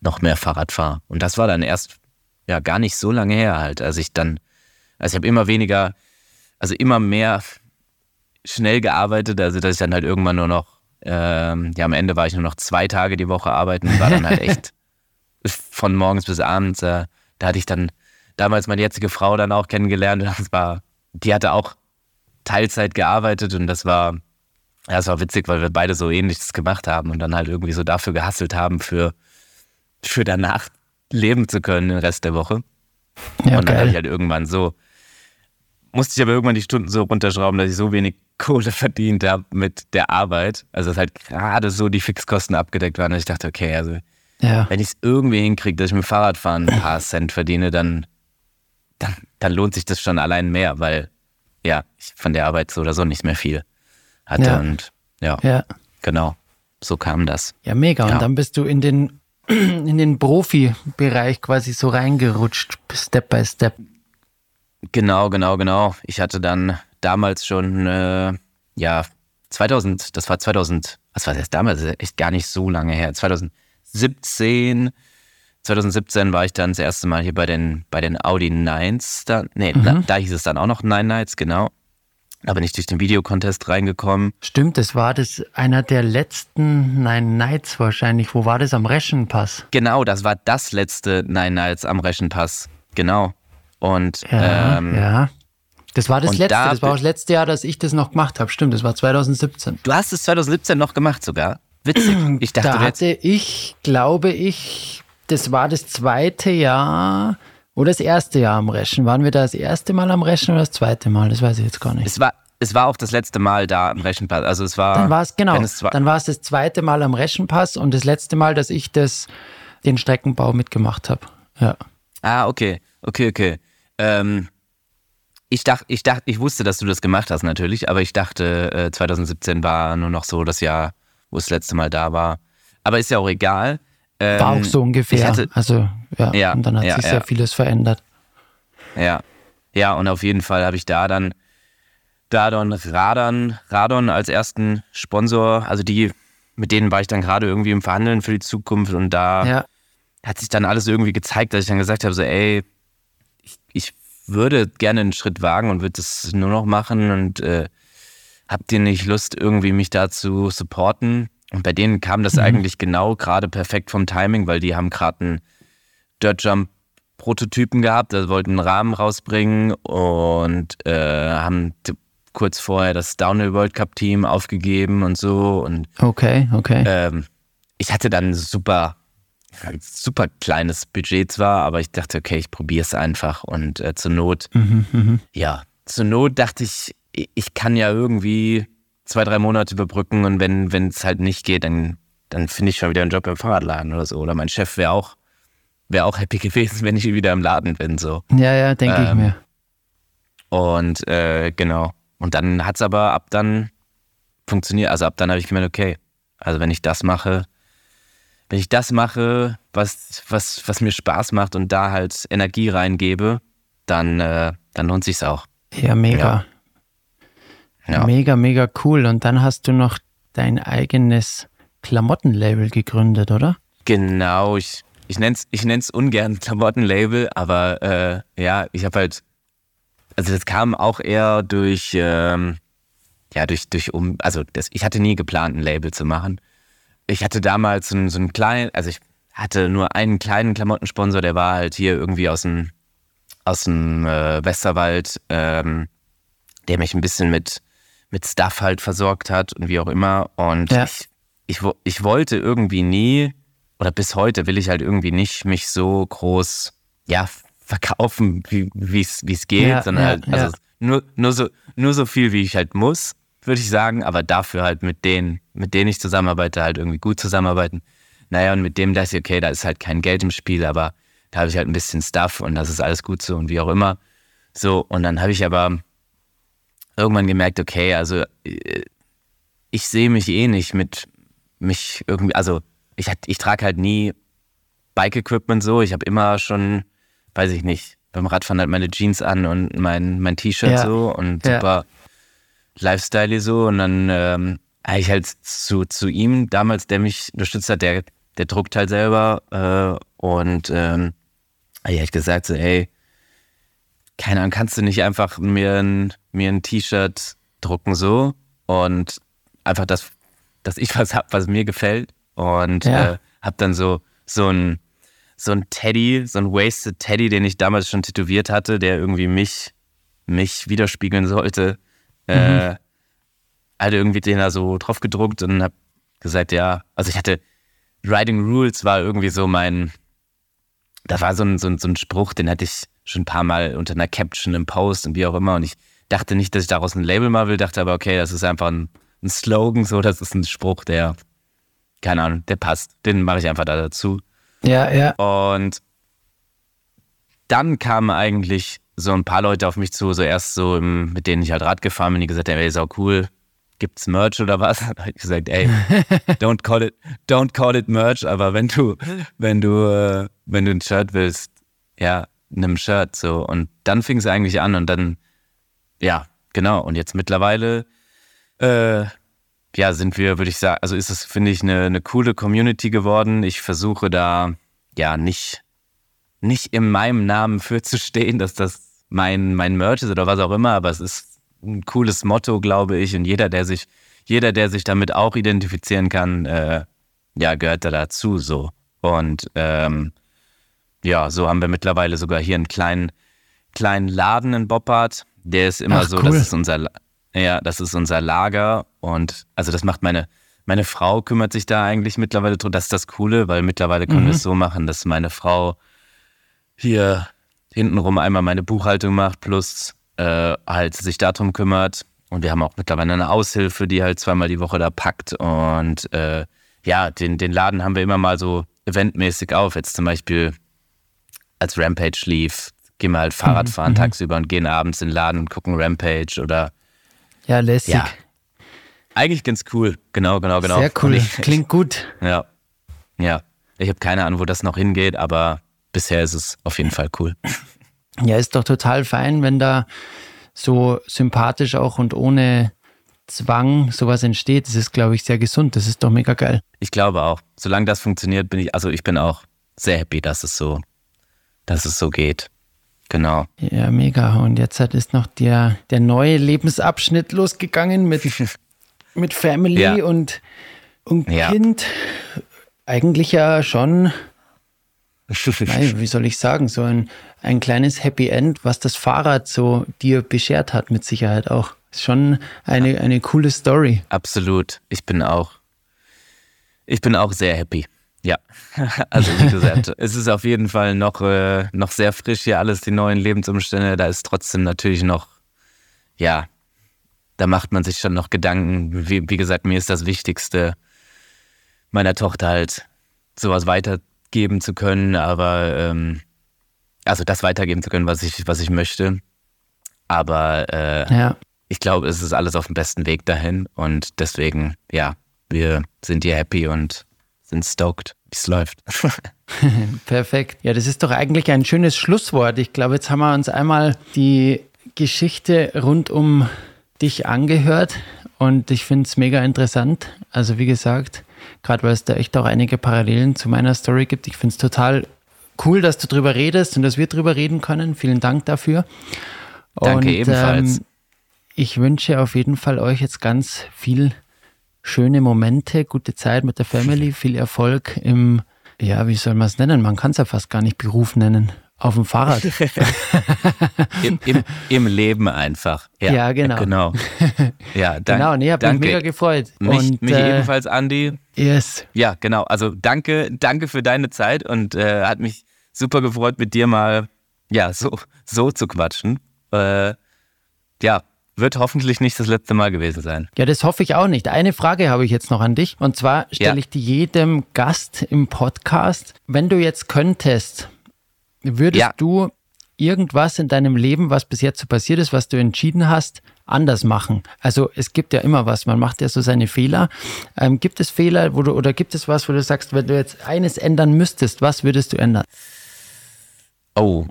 noch mehr Fahrrad fahre. Und das war dann erst ja gar nicht so lange her halt, als ich dann, also ich habe immer weniger, also immer mehr schnell gearbeitet, also dass ich dann halt irgendwann nur noch, ähm, ja am Ende war ich nur noch zwei Tage die Woche arbeiten und war dann halt echt von morgens bis abends, äh, da hatte ich dann damals meine jetzige Frau dann auch kennengelernt und das war, die hatte auch Teilzeit gearbeitet und das war, ja, das war witzig, weil wir beide so ähnliches gemacht haben und dann halt irgendwie so dafür gehasselt haben, für, für danach leben zu können den Rest der Woche. Ja, und dann habe ich halt irgendwann so, musste ich aber irgendwann die Stunden so runterschrauben, dass ich so wenig Kohle verdient habe mit der Arbeit. Also dass halt gerade so die Fixkosten abgedeckt waren. Und ich dachte, okay, also ja. wenn ich es irgendwie hinkriege, dass ich mit Fahrradfahren ein paar Cent verdiene, dann, dann, dann lohnt sich das schon allein mehr, weil ja, ich von der Arbeit so oder so nicht mehr viel hatte. Ja. Und ja, ja, genau, so kam das. Ja, mega. Ja. Und dann bist du in den, in den Profibereich quasi so reingerutscht, Step by Step. Genau, genau, genau. Ich hatte dann damals schon, äh, ja, 2000, das war 2000, was war das damals? Echt gar nicht so lange her. 2017 2017 war ich dann das erste Mal hier bei den, bei den Audi Nines. Da, nee, mhm. da, da hieß es dann auch noch Nine Nights, genau. Da bin ich durch den Videocontest reingekommen. Stimmt, das war das einer der letzten Nine Nights wahrscheinlich. Wo war das? Am Reschenpass? Genau, das war das letzte Nine Nights am Reschenpass. Genau. Und ja, ähm, ja. Das war das letzte, da das war das letzte Jahr, dass ich das noch gemacht habe. Stimmt, das war 2017. Du hast es 2017 noch gemacht sogar. Witzig. Ich dachte, da hatte ich, glaube ich, das war das zweite Jahr oder das erste Jahr am Reschen. Waren wir da das erste Mal am Reschen oder das zweite Mal? Das weiß ich jetzt gar nicht. Es war, es war auch das letzte Mal da am Reschenpass. Also es war. Dann war es genau. Es dann war es das zweite Mal am Reschenpass und das letzte Mal, dass ich das, den Streckenbau mitgemacht habe. Ja. Ah, okay. Okay, okay. Ähm, ich dachte, ich dachte, ich wusste, dass du das gemacht hast natürlich, aber ich dachte, äh, 2017 war nur noch so das Jahr, wo es das letzte Mal da war. Aber ist ja auch egal. Ähm, War auch so ungefähr. Hatte, also, ja, ja, und dann hat ja, sich sehr vieles verändert. Ja. Ja, und auf jeden Fall habe ich da dann Dadon Radon, Radon als ersten Sponsor, also die, mit denen war ich dann gerade irgendwie im Verhandeln für die Zukunft und da ja. hat sich dann alles irgendwie gezeigt, dass ich dann gesagt habe, so ey, ich, ich würde gerne einen Schritt wagen und würde das nur noch machen und äh, habt ihr nicht Lust, irgendwie mich da zu supporten? Und bei denen kam das mhm. eigentlich genau gerade perfekt vom Timing, weil die haben gerade einen Dirt Jump Prototypen gehabt, also wollten einen Rahmen rausbringen und äh, haben kurz vorher das Downhill World Cup Team aufgegeben und so. Und, okay, okay. Ähm, ich hatte dann super, super kleines Budget zwar, aber ich dachte, okay, ich probiere es einfach und äh, zur Not, mhm, mh. ja, zur Not dachte ich, ich kann ja irgendwie zwei, drei Monate überbrücken und wenn es halt nicht geht, dann, dann finde ich schon wieder einen Job im Fahrradladen oder so. Oder mein Chef wäre auch, wär auch happy gewesen, wenn ich wieder im Laden bin. So. Ja, ja, denke ähm, ich mir. Und äh, genau. Und dann hat es aber ab dann funktioniert. Also ab dann habe ich gemerkt, okay, also wenn ich das mache, wenn ich das mache, was, was, was mir Spaß macht und da halt Energie reingebe, dann, äh, dann lohnt sich's auch. Ja, mega. Ja. Ja. Mega, mega cool. Und dann hast du noch dein eigenes Klamottenlabel gegründet, oder? Genau, ich, ich nenne es ich nenn's ungern Klamottenlabel, aber äh, ja, ich habe halt, also das kam auch eher durch, ähm, ja, durch, durch um, also das, ich hatte nie geplant, ein Label zu machen. Ich hatte damals so, so einen kleinen, also ich hatte nur einen kleinen Klamottensponsor, der war halt hier irgendwie aus dem, aus dem äh, Westerwald, ähm, der mich ein bisschen mit, mit Stuff halt versorgt hat und wie auch immer. Und ja. ich, ich, ich wollte irgendwie nie, oder bis heute will ich halt irgendwie nicht mich so groß, ja, verkaufen, wie es geht, ja, sondern ja, halt, also nur, nur, so, nur so viel, wie ich halt muss würde ich sagen, aber dafür halt mit denen, mit denen ich zusammenarbeite, halt irgendwie gut zusammenarbeiten. Naja, und mit dem dachte ich, okay, da ist halt kein Geld im Spiel, aber da habe ich halt ein bisschen Stuff und das ist alles gut so und wie auch immer. So, und dann habe ich aber irgendwann gemerkt, okay, also äh, ich sehe mich eh nicht mit mich irgendwie, also ich, ich trage halt nie Bike-Equipment so, ich habe immer schon, weiß ich nicht, beim Radfahren halt meine Jeans an und mein, mein T-Shirt ja. so und super Lifestyle so. Und dann ähm, habe ich halt zu, zu ihm damals, der mich unterstützt hat, der, der druckt halt selber. Äh, und ähm, habe ich gesagt, so, ey, keine Ahnung, kannst du nicht einfach mir ein, mir ein T-Shirt drucken so und einfach, das, dass ich was habe, was mir gefällt. Und ja. äh, habe dann so, so ein so ein Teddy, so ein Wasted Teddy, den ich damals schon tätowiert hatte, der irgendwie mich, mich widerspiegeln sollte, äh, mhm. hatte irgendwie den da so drauf gedruckt und hab gesagt, ja, also ich hatte Writing Rules war irgendwie so mein, da war so ein, so ein, so ein Spruch, den hatte ich schon ein paar Mal unter einer Caption im Post und wie auch immer und ich dachte nicht, dass ich daraus ein Label mal will, dachte aber, okay, das ist einfach ein, ein Slogan, so, das ist ein Spruch, der, keine Ahnung, der passt, den mache ich einfach da dazu. Ja, ja. Und dann kam eigentlich so ein paar Leute auf mich zu, so erst so, im, mit denen ich halt Rad gefahren bin, die gesagt haben, ey, ist auch cool, gibt's Merch oder was? Da habe ich gesagt, ey, don't call it, don't call it Merch, aber wenn du, wenn du, äh, wenn du ein Shirt willst, ja, nimm Shirt so. Und dann fing es eigentlich an und dann, ja, genau. Und jetzt mittlerweile, äh, ja, sind wir, würde ich sagen, also ist es, finde ich, eine, eine coole Community geworden. Ich versuche da, ja, nicht, nicht in meinem Namen für zu stehen, dass das mein, mein Merch ist oder was auch immer, aber es ist ein cooles Motto, glaube ich. Und jeder, der sich, jeder, der sich damit auch identifizieren kann, äh, ja, gehört da dazu so. Und ähm, ja, so haben wir mittlerweile sogar hier einen kleinen, kleinen Laden in Boppard. Der ist immer Ach, so, cool. das ist unser, ja, das ist unser Lager. Und also das macht meine, meine Frau kümmert sich da eigentlich mittlerweile drum. Das ist das Coole, weil mittlerweile können mhm. wir es so machen, dass meine Frau hier hintenrum einmal meine Buchhaltung macht, plus äh, halt sich darum kümmert. Und wir haben auch mittlerweile eine Aushilfe, die halt zweimal die Woche da packt. Und äh, ja, den, den Laden haben wir immer mal so eventmäßig auf. Jetzt zum Beispiel als Rampage lief, gehen wir halt Fahrrad mhm, fahren mhm. tagsüber und gehen abends in den Laden und gucken Rampage oder. Ja, lässig. Ja. Eigentlich ganz cool. Genau, genau, genau. Sehr cool. Ich, Klingt gut. Ja. Ja. Ich habe keine Ahnung, wo das noch hingeht, aber bisher ist es auf jeden Fall cool. Ja, ist doch total fein, wenn da so sympathisch auch und ohne Zwang sowas entsteht. Das ist, glaube ich, sehr gesund. Das ist doch mega geil. Ich glaube auch. Solange das funktioniert, bin ich, also ich bin auch sehr happy, dass es so, dass es so geht. Genau. Ja, mega. Und jetzt hat ist noch der, der neue Lebensabschnitt losgegangen mit, mit Family ja. und, und ja. Kind. Eigentlich ja schon Nein, wie soll ich sagen, so ein, ein kleines Happy End, was das Fahrrad so dir beschert hat, mit Sicherheit auch. Ist schon eine, eine coole Story. Absolut. Ich bin auch, ich bin auch sehr happy. Ja, also wie gesagt, es ist auf jeden Fall noch, äh, noch sehr frisch hier alles, die neuen Lebensumstände. Da ist trotzdem natürlich noch, ja, da macht man sich schon noch Gedanken. Wie, wie gesagt, mir ist das Wichtigste, meiner Tochter halt sowas weitergeben zu können, aber ähm, also das weitergeben zu können, was ich, was ich möchte. Aber äh, ja. ich glaube, es ist alles auf dem besten Weg dahin und deswegen, ja, wir sind hier happy und sind stoked, wie es läuft. Perfekt. Ja, das ist doch eigentlich ein schönes Schlusswort. Ich glaube, jetzt haben wir uns einmal die Geschichte rund um dich angehört und ich finde es mega interessant. Also wie gesagt, gerade weil es da echt auch einige Parallelen zu meiner Story gibt. Ich finde es total cool, dass du drüber redest und dass wir drüber reden können. Vielen Dank dafür. Danke und, ebenfalls. Ähm, ich wünsche auf jeden Fall euch jetzt ganz viel schöne Momente, gute Zeit mit der Family, viel Erfolg im, ja, wie soll man es nennen? Man kann es ja fast gar nicht Beruf nennen. Auf dem Fahrrad. Im, im, Im, Leben einfach. Ja, ja genau. Genau. Ja, dank, genau, nee, hab danke. mich mega gefreut. Mich, und, mich äh, ebenfalls, Andi. Yes. Ja, genau. Also danke, danke für deine Zeit und äh, hat mich super gefreut, mit dir mal ja, so, so zu quatschen. Äh, ja, wird hoffentlich nicht das letzte Mal gewesen sein. Ja, das hoffe ich auch nicht. Eine Frage habe ich jetzt noch an dich. Und zwar stelle ja. ich die jedem Gast im Podcast. Wenn du jetzt könntest, würdest ja. du irgendwas in deinem Leben, was bis jetzt so passiert ist, was du entschieden hast, anders machen? Also es gibt ja immer was, man macht ja so seine Fehler. Ähm, gibt es Fehler, wo du, oder gibt es was, wo du sagst, wenn du jetzt eines ändern müsstest, was würdest du ändern? Oh,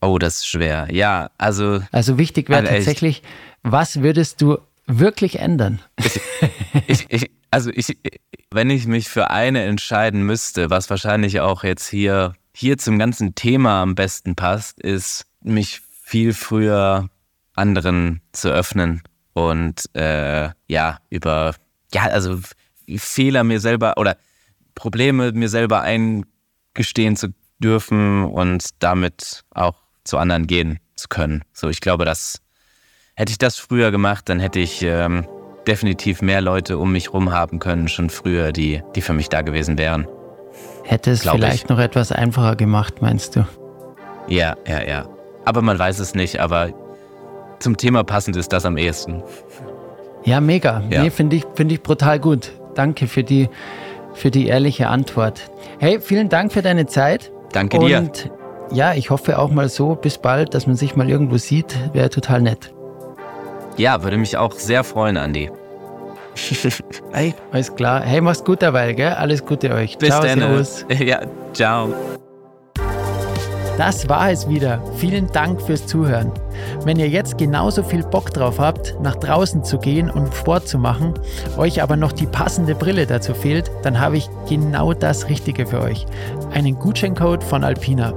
oh, das ist schwer. Ja, also. Also wichtig wäre also tatsächlich, was würdest du wirklich ändern? Ich, ich, ich, also ich, wenn ich mich für eine entscheiden müsste, was wahrscheinlich auch jetzt hier, hier zum ganzen Thema am besten passt, ist mich viel früher anderen zu öffnen und äh, ja, über, ja, also Fehler mir selber oder Probleme mir selber eingestehen zu dürfen und damit auch zu anderen gehen zu können. So, ich glaube, dass hätte ich das früher gemacht, dann hätte ich ähm, definitiv mehr Leute um mich rum haben können, schon früher, die, die für mich da gewesen wären. Hätte es vielleicht ich. noch etwas einfacher gemacht, meinst du? Ja, ja, ja. Aber man weiß es nicht, aber zum Thema passend ist das am ehesten. Ja, mega. Ja. Nee, finde ich, find ich brutal gut. Danke für die, für die ehrliche Antwort. Hey, vielen Dank für deine Zeit. Danke dir. Und ja, ich hoffe auch mal so, bis bald, dass man sich mal irgendwo sieht. Wäre total nett. Ja, würde mich auch sehr freuen, Andi. hey, alles klar. Hey, mach's gut dabei, gell? Alles Gute euch. Bis ciao, dann. Servus. Ja, ciao. Das war es wieder. Vielen Dank fürs Zuhören. Wenn ihr jetzt genauso viel Bock drauf habt, nach draußen zu gehen und Sport zu machen, euch aber noch die passende Brille dazu fehlt, dann habe ich genau das Richtige für euch. Einen Gutscheincode von Alpina.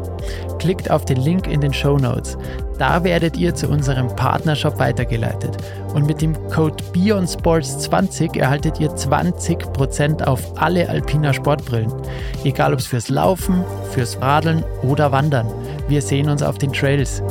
Klickt auf den Link in den Show Notes. Da werdet ihr zu unserem Partnershop weitergeleitet. Und mit dem Code BeyondSports20 erhaltet ihr 20% auf alle Alpina Sportbrillen. Egal ob es fürs Laufen, fürs Radeln oder Wandern. Wir sehen uns auf den Trails.